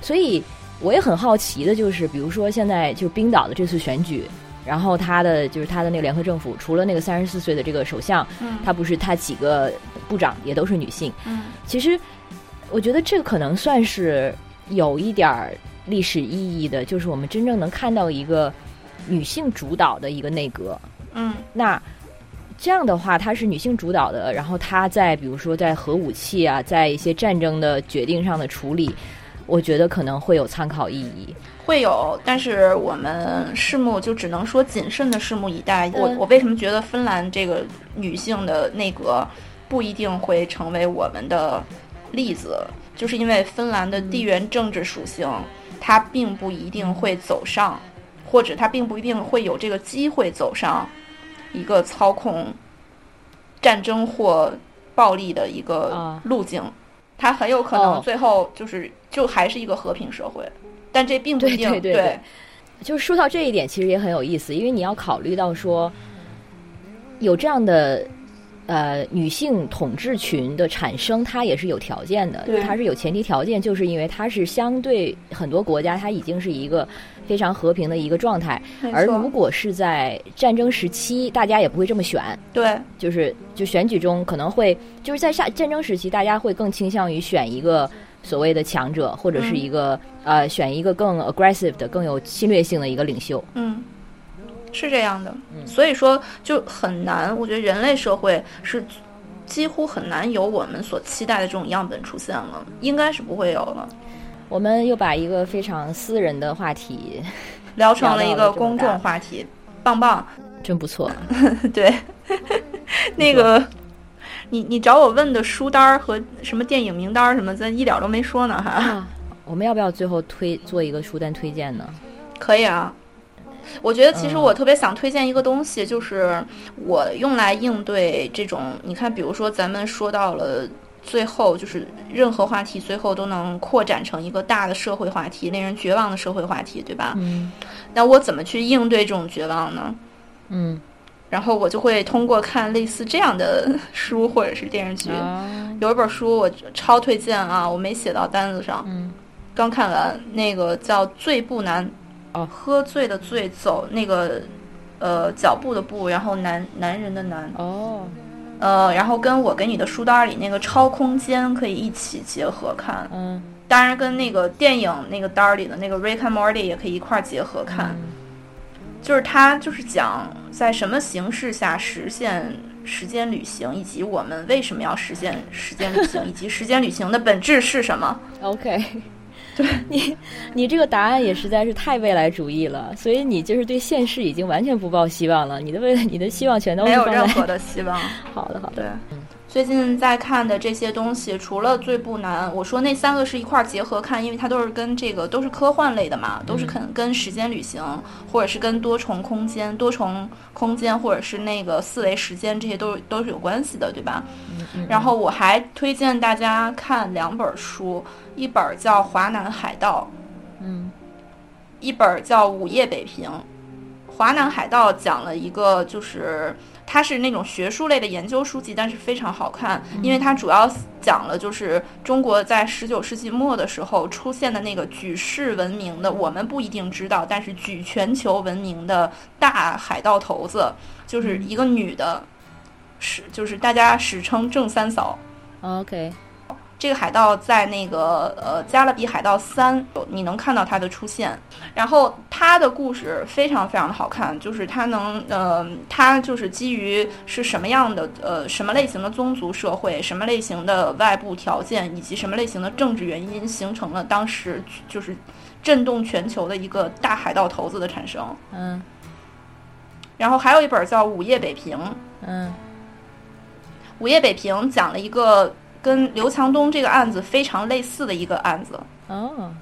Speaker 2: 所以我也很好奇的就是，比如说现在就是冰岛的这次选举。然后他的就是他的那个联合政府，除了那个三十四岁的这个首相，
Speaker 3: 嗯
Speaker 2: 他不是他几个部长也都是女性，
Speaker 3: 嗯
Speaker 2: 其实我觉得这个可能算是有一点儿历史意义的，就是我们真正能看到一个女性主导的一个内阁。
Speaker 3: 嗯
Speaker 2: 那这样的话，它是女性主导的，然后她在比如说在核武器啊，在一些战争的决定上的处理，我觉得可能会有参考意义。
Speaker 3: 会有，但是我们拭目就只能说谨慎的拭目以待。我
Speaker 2: 嗯
Speaker 3: 我为什么觉得芬兰这个女性的内阁不一定会成为我们的例子，就是因为芬兰的地缘政治属性，它并不一定会走上，或者他并不一定会有这个机会走上一个操控战争或暴力的一个
Speaker 2: 啊。
Speaker 3: 路径。他很有可能
Speaker 2: 哦。
Speaker 3: 最后就是就还是一个和平社会，但这并不一定
Speaker 2: 对对对对。就是说到这一点，其实也很有意思，因为你要考虑到说，有这样的呃女性统治群的产生，它也是有条件的，
Speaker 3: 对。
Speaker 2: 它是有前提条件，就是因为它是相对很多国家，它已经是一个非常和平的一个状态，而如果是在战争时期，大家也不会这么选，
Speaker 3: 对。
Speaker 2: 就是就选举中可能会就是在战战争时期，大家会更倾向于选一个所谓的强者，或者是
Speaker 3: 嗯
Speaker 2: 一个、呃选一个更 aggressive 的、更有侵略性的一个领袖。
Speaker 3: 嗯，是这样的，
Speaker 2: 嗯。
Speaker 3: 所以说就很难。我觉得人类社会是几乎很难有我们所期待的这种样本出现了，应该是不会有了，
Speaker 2: 我们又把一个非常私人的话题，
Speaker 3: 聊成了一个公众话题，棒棒。
Speaker 2: 真不错。
Speaker 3: 对，那个。你你找我问的书单儿和什么电影名单儿什么，咱一点都没说呢哈。
Speaker 2: 啊，我们要不要最后推做一个书单推荐呢？
Speaker 3: 可以啊，我觉得其实
Speaker 2: 嗯
Speaker 3: 我特别想推荐一个东西，就是我用来应对这种，你看，比如说咱们说到了最后，就是任何话题最后都能扩展成一个大的社会话题，令人绝望的社会话题，对吧？
Speaker 2: 嗯
Speaker 3: 那我怎么去应对这种绝望呢？
Speaker 2: 嗯
Speaker 3: 然后我就会通过看类似这样的书或者是电视剧。
Speaker 2: 啊
Speaker 3: 有一本书我超推荐啊，我没写到单子上，
Speaker 2: 嗯
Speaker 3: 刚看完那个叫《醉不难》，
Speaker 2: 哦
Speaker 3: 喝醉的醉，走那个呃脚步的步，然后男男人的男，
Speaker 2: 哦，
Speaker 3: 呃，然后跟我给你的书单里那个超空间可以一起结合看，
Speaker 2: 嗯
Speaker 3: 当然跟那个电影那个单儿里的那个 Rick and Morty 也可以一块儿结合看。就是它就是讲在什么形式下实现时间旅行，以及我们为什么要实现时间旅行，以及时间旅行的本质是什么。
Speaker 2: OK。对你，你这个答案也实在是太未来主义了，所以你就是对现实已经完全不抱希望了。你的未来，你的希望全都
Speaker 3: 没
Speaker 2: 是
Speaker 3: 任何的希望。
Speaker 2: 好的，好的。
Speaker 3: 对，最近在看的这些东西，除了最不难，我说那三个是一块儿结合看，因为它都是跟这个都是科幻类的嘛，都是跟跟时间旅行，或者是跟多重空间、多重空间，或者是那个四维时间，这些都都是有关系的，对吧？然后我还推荐大家看两本书，一本叫《华南海盗》，
Speaker 2: 嗯
Speaker 3: 一本叫《午夜北平》。华南海盗讲了一个，就是它是那种学术类的研究书籍，但是非常好看，因为它主要讲了就是中国在十九世纪末的时候出现的那个举世闻名的，我们不一定知道，但是举全球闻名的大海盗头子，就是一个女的，史就是大家史称郑三嫂。
Speaker 2: ，OK，
Speaker 3: 这个海盗在那个呃《加勒比海盗三》，你能看到他的出现。然后他的故事非常非常的好看，就是他能呃，他就是基于是什么样的呃什么类型的宗族社会，什么类型的外部条件，以及什么类型的政治原因，形成了当时就是震动全球的一个大海盗头子的产生。
Speaker 2: 嗯
Speaker 3: 然后还有一本叫《午夜北平》，
Speaker 2: 嗯《
Speaker 3: 午夜北平》讲了一个跟刘强东这个案子非常类似的一个案子。
Speaker 2: 哦，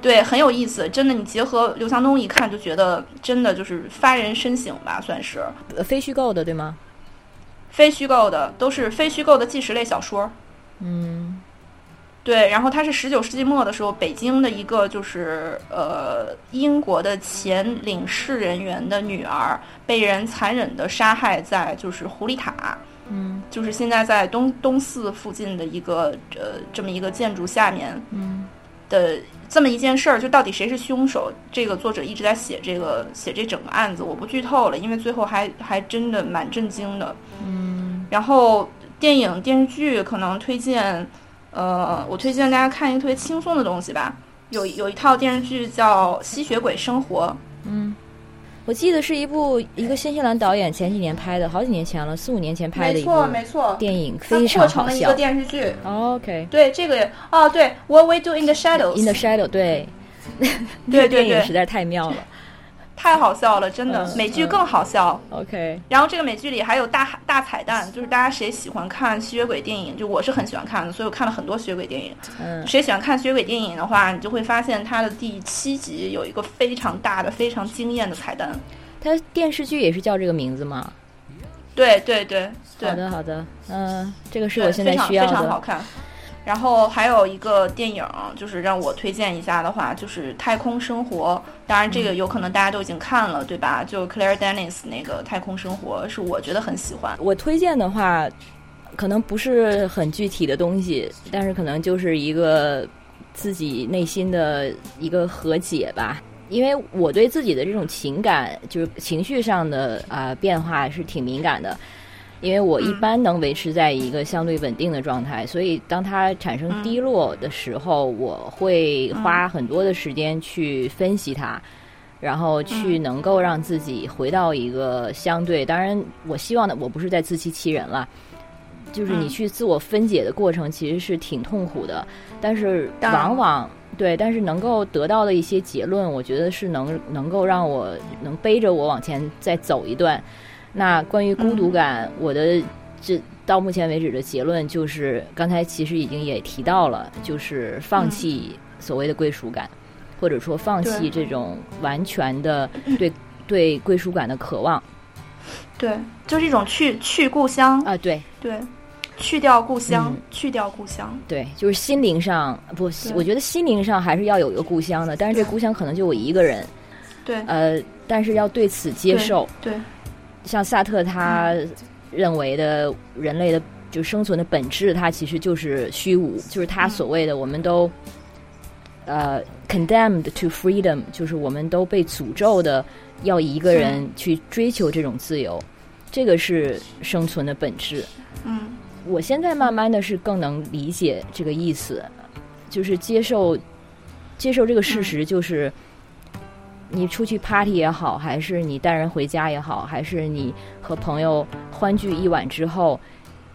Speaker 3: 对，很有意思，真的，你结合刘强东一看就觉得真的就是发人深省吧，算是
Speaker 2: 呃非虚构的对吗？
Speaker 3: 非虚构的，都是非虚构的纪实类小说。
Speaker 2: 嗯
Speaker 3: 对，然后他是十九世纪末的时候，北京的一个就是呃英国的前领事人员的女儿被人残忍的杀害在就是狐狸塔，
Speaker 2: 嗯
Speaker 3: 就是现在在东东四附近的一个呃这么一个建筑下面
Speaker 2: 嗯
Speaker 3: 的这么一件事儿，就到底谁是凶手？这个作者一直在写这个写这整个案子，我不剧透了，因为最后还还真的蛮震惊的。
Speaker 2: 嗯
Speaker 3: 然后电影电视剧可能推荐，呃，我推荐大家看一个特别轻松的东西吧。有有一套电视剧叫《吸血鬼生活》，
Speaker 2: 嗯，我记得是一部一个新西兰导演前几年拍的，好几年前了，四五年前拍的一部
Speaker 3: 错，
Speaker 2: 电影，非
Speaker 3: 常好笑一个。电视剧。
Speaker 2: OK。
Speaker 3: 对，这个也哦，对，《What We Do in the Shadows》
Speaker 2: In the Shadow，对，
Speaker 3: 对
Speaker 2: 这 个
Speaker 3: 对对
Speaker 2: 电影实在太妙了。
Speaker 3: 太好笑了，真的，
Speaker 2: 嗯
Speaker 3: 美剧
Speaker 2: 嗯
Speaker 3: 更好笑。
Speaker 2: OK，
Speaker 3: 然后这个美剧里还有大大彩蛋，就是大家谁喜欢看吸血鬼电影，就我是很喜欢看的，所以我看了很多吸血鬼电影。
Speaker 2: 嗯
Speaker 3: 谁喜欢看吸血鬼电影的话，你就会发现它的第七集有一个非常大的、非常惊艳的彩蛋。
Speaker 2: 它电视剧也是叫这个名字吗？
Speaker 3: 对对对对，
Speaker 2: 好的，好的，嗯，这个是我现在需要的。
Speaker 3: 非常好看。然后还有一个电影，就是让我推荐一下的话，就是《太空生活》。当然，这个有可能大家都已经看了，对吧？就 Claire Denis 那个《太空生活》，是我觉得很喜欢。
Speaker 2: 我推荐的话，可能不是很具体的东西，但是可能就是一个自己内心的一个和解吧。因为我对自己的这种情感，就是情绪上的啊、变化是挺敏感的。因为我一般能维持在一个相对稳定的状态，所以当它产生低落的时候，我会花很多的时间去分析它，然后去能够让自己回到一个相对，当然我希望的我不是在自欺欺人了，就是你
Speaker 3: 嗯
Speaker 2: 去自我分解的过程其实是挺痛苦的，但是往往对，但是能够得到的一些结论，我觉得是能能够让我能背着我往前再走一段。那关于孤独感，我的这到目前为止的结论就是，刚才其实已经也提到了，就是放弃所谓的归属感，或者说放弃这种完全的对。对归属感的渴望。
Speaker 3: 对，就是一种去去故乡，
Speaker 2: 啊，对。
Speaker 3: 对，去掉故乡，
Speaker 2: 嗯。
Speaker 3: 去掉故乡。
Speaker 2: 对，就是心灵上不，
Speaker 3: 对。
Speaker 2: 我觉得心灵上还是要有一个故乡的，但是这故乡可能就我一个人，
Speaker 3: 对，
Speaker 2: 呃，但是要对此接受。
Speaker 3: 对，
Speaker 2: 像萨特他认为的人类的就生存的本质，它其实就是虚无，就是他所谓的我们都呃 condemned to freedom，就是我们都被诅咒的要一个人去追求这种自由，这个是生存的本质。
Speaker 3: 嗯。
Speaker 2: 我现在慢慢的是更能理解这个意思，就是接受接受这个事实，就是你出去 party 也好，还是你带人回家也好，还是你和朋友欢聚一晚之后，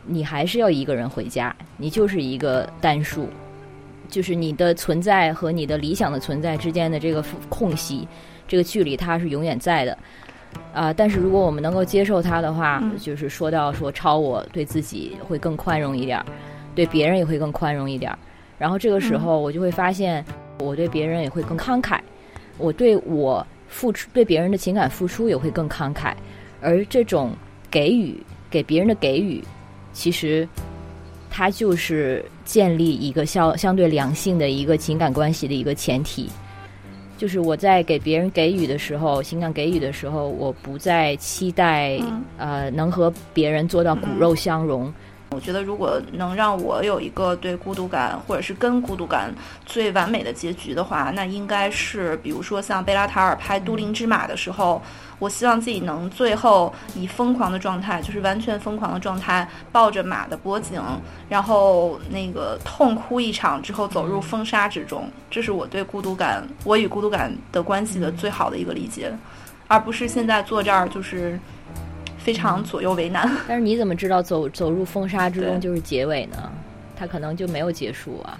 Speaker 2: 你还是要一个人回家，你就是一个单数，就是你的存在和你的理想的存在之间的这个空隙，这个距离它是永远在的。啊、但是如果我们能够接受它的话，
Speaker 3: 嗯
Speaker 2: 就是说到说超我对自己会更宽容一点儿，对别人也会更宽容一点儿。然后这个时候我就会发现，我对别人也会更慷慨，我对我付出对别人的情感付出也会更慷慨。而这种给予给别人的给予，其实它就是建立一个相相对良性的一个情感关系的一个前提。就是我在给别人给予的时候，情感给予的时候，我不再期待、
Speaker 3: 嗯
Speaker 2: 呃能和别人做到骨肉相融。
Speaker 3: 我觉得如果能让我有一个对孤独感或者是跟孤独感最完美的结局的话，那应该是比如说像贝拉塔尔拍《都灵之马》的时候，我希望自己能最后以疯狂的状态，就是完全疯狂的状态，抱着马的脖颈，然后那个痛哭一场之后走入风沙之中。这是我对孤独感，我与孤独感的关系的最好的一个理解，而不是现在坐这儿就是非常左右为难。
Speaker 2: 但是你怎么知道走走入风沙之中就是结尾呢？它可能就没有结束啊。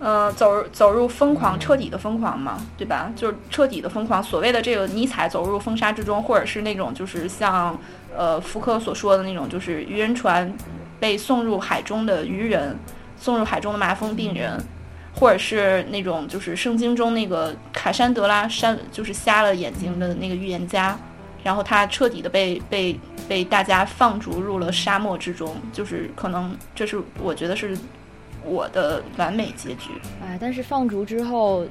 Speaker 3: 呃，走走入疯狂，彻底的疯狂嘛，对吧？就是彻底的疯狂。所谓的这个尼采走入风沙之中，或者是那种就是像呃福柯所说的那种，就是渔人船被送入海中的渔人，送入海中的麻风病人，或者是那种就是圣经中那个卡珊德拉山，就是瞎了眼睛的那个预言家，然后他彻底的被被被大家放逐入了沙漠之中，就是可能这是我觉得是我的完美结局。
Speaker 2: 哎，但是放逐之后，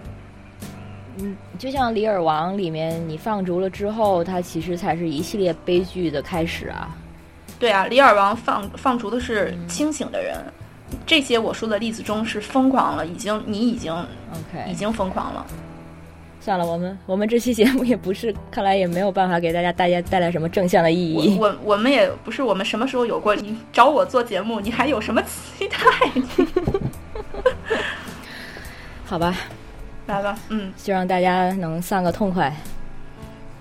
Speaker 2: 嗯，就像《李尔王》里面，你放逐了之后，他其实才是一系列悲剧的开始啊。
Speaker 3: 对啊，李尔王放放逐的是清醒的人，这些我说的例子中是疯狂了，已经你已经已
Speaker 2: OK，
Speaker 3: 经疯狂了。
Speaker 2: 算了，我们我们这期节目也不是，看来也没有办法给大家大家带来什么正向的意义。
Speaker 3: 我我我们也不是我们什么时候有过你找我做节目，你还有什么期待？
Speaker 2: 好吧，
Speaker 3: 来吧，嗯，
Speaker 2: 希望大家能散个痛快。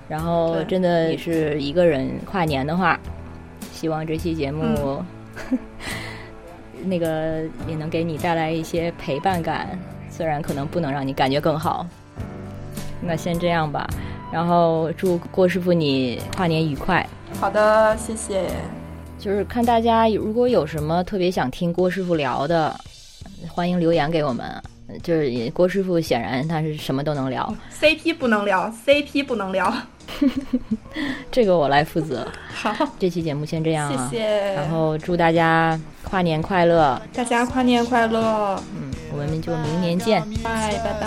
Speaker 2: 然后真的也是一个人跨年的话，希望这期节目、那个也能给你带来一些陪伴感，虽然可能不能让你感觉更好。那先这样吧，然后祝郭师傅你跨年愉快。
Speaker 3: 好的，谢谢。
Speaker 2: 就是看大家如果有什么特别想听郭师傅聊的，欢迎留言给我们。就是郭师傅显然他是什么都能聊
Speaker 3: ，CP 不能聊，CP 不能聊。
Speaker 2: 这个我来负责。
Speaker 3: 好，
Speaker 2: 这期节目先这样
Speaker 3: 谢
Speaker 2: 啊，
Speaker 3: 谢。
Speaker 2: 然后祝大家跨年快乐，
Speaker 3: 大家跨年快乐，
Speaker 2: 嗯，我们就明年见。
Speaker 3: 拜拜拜。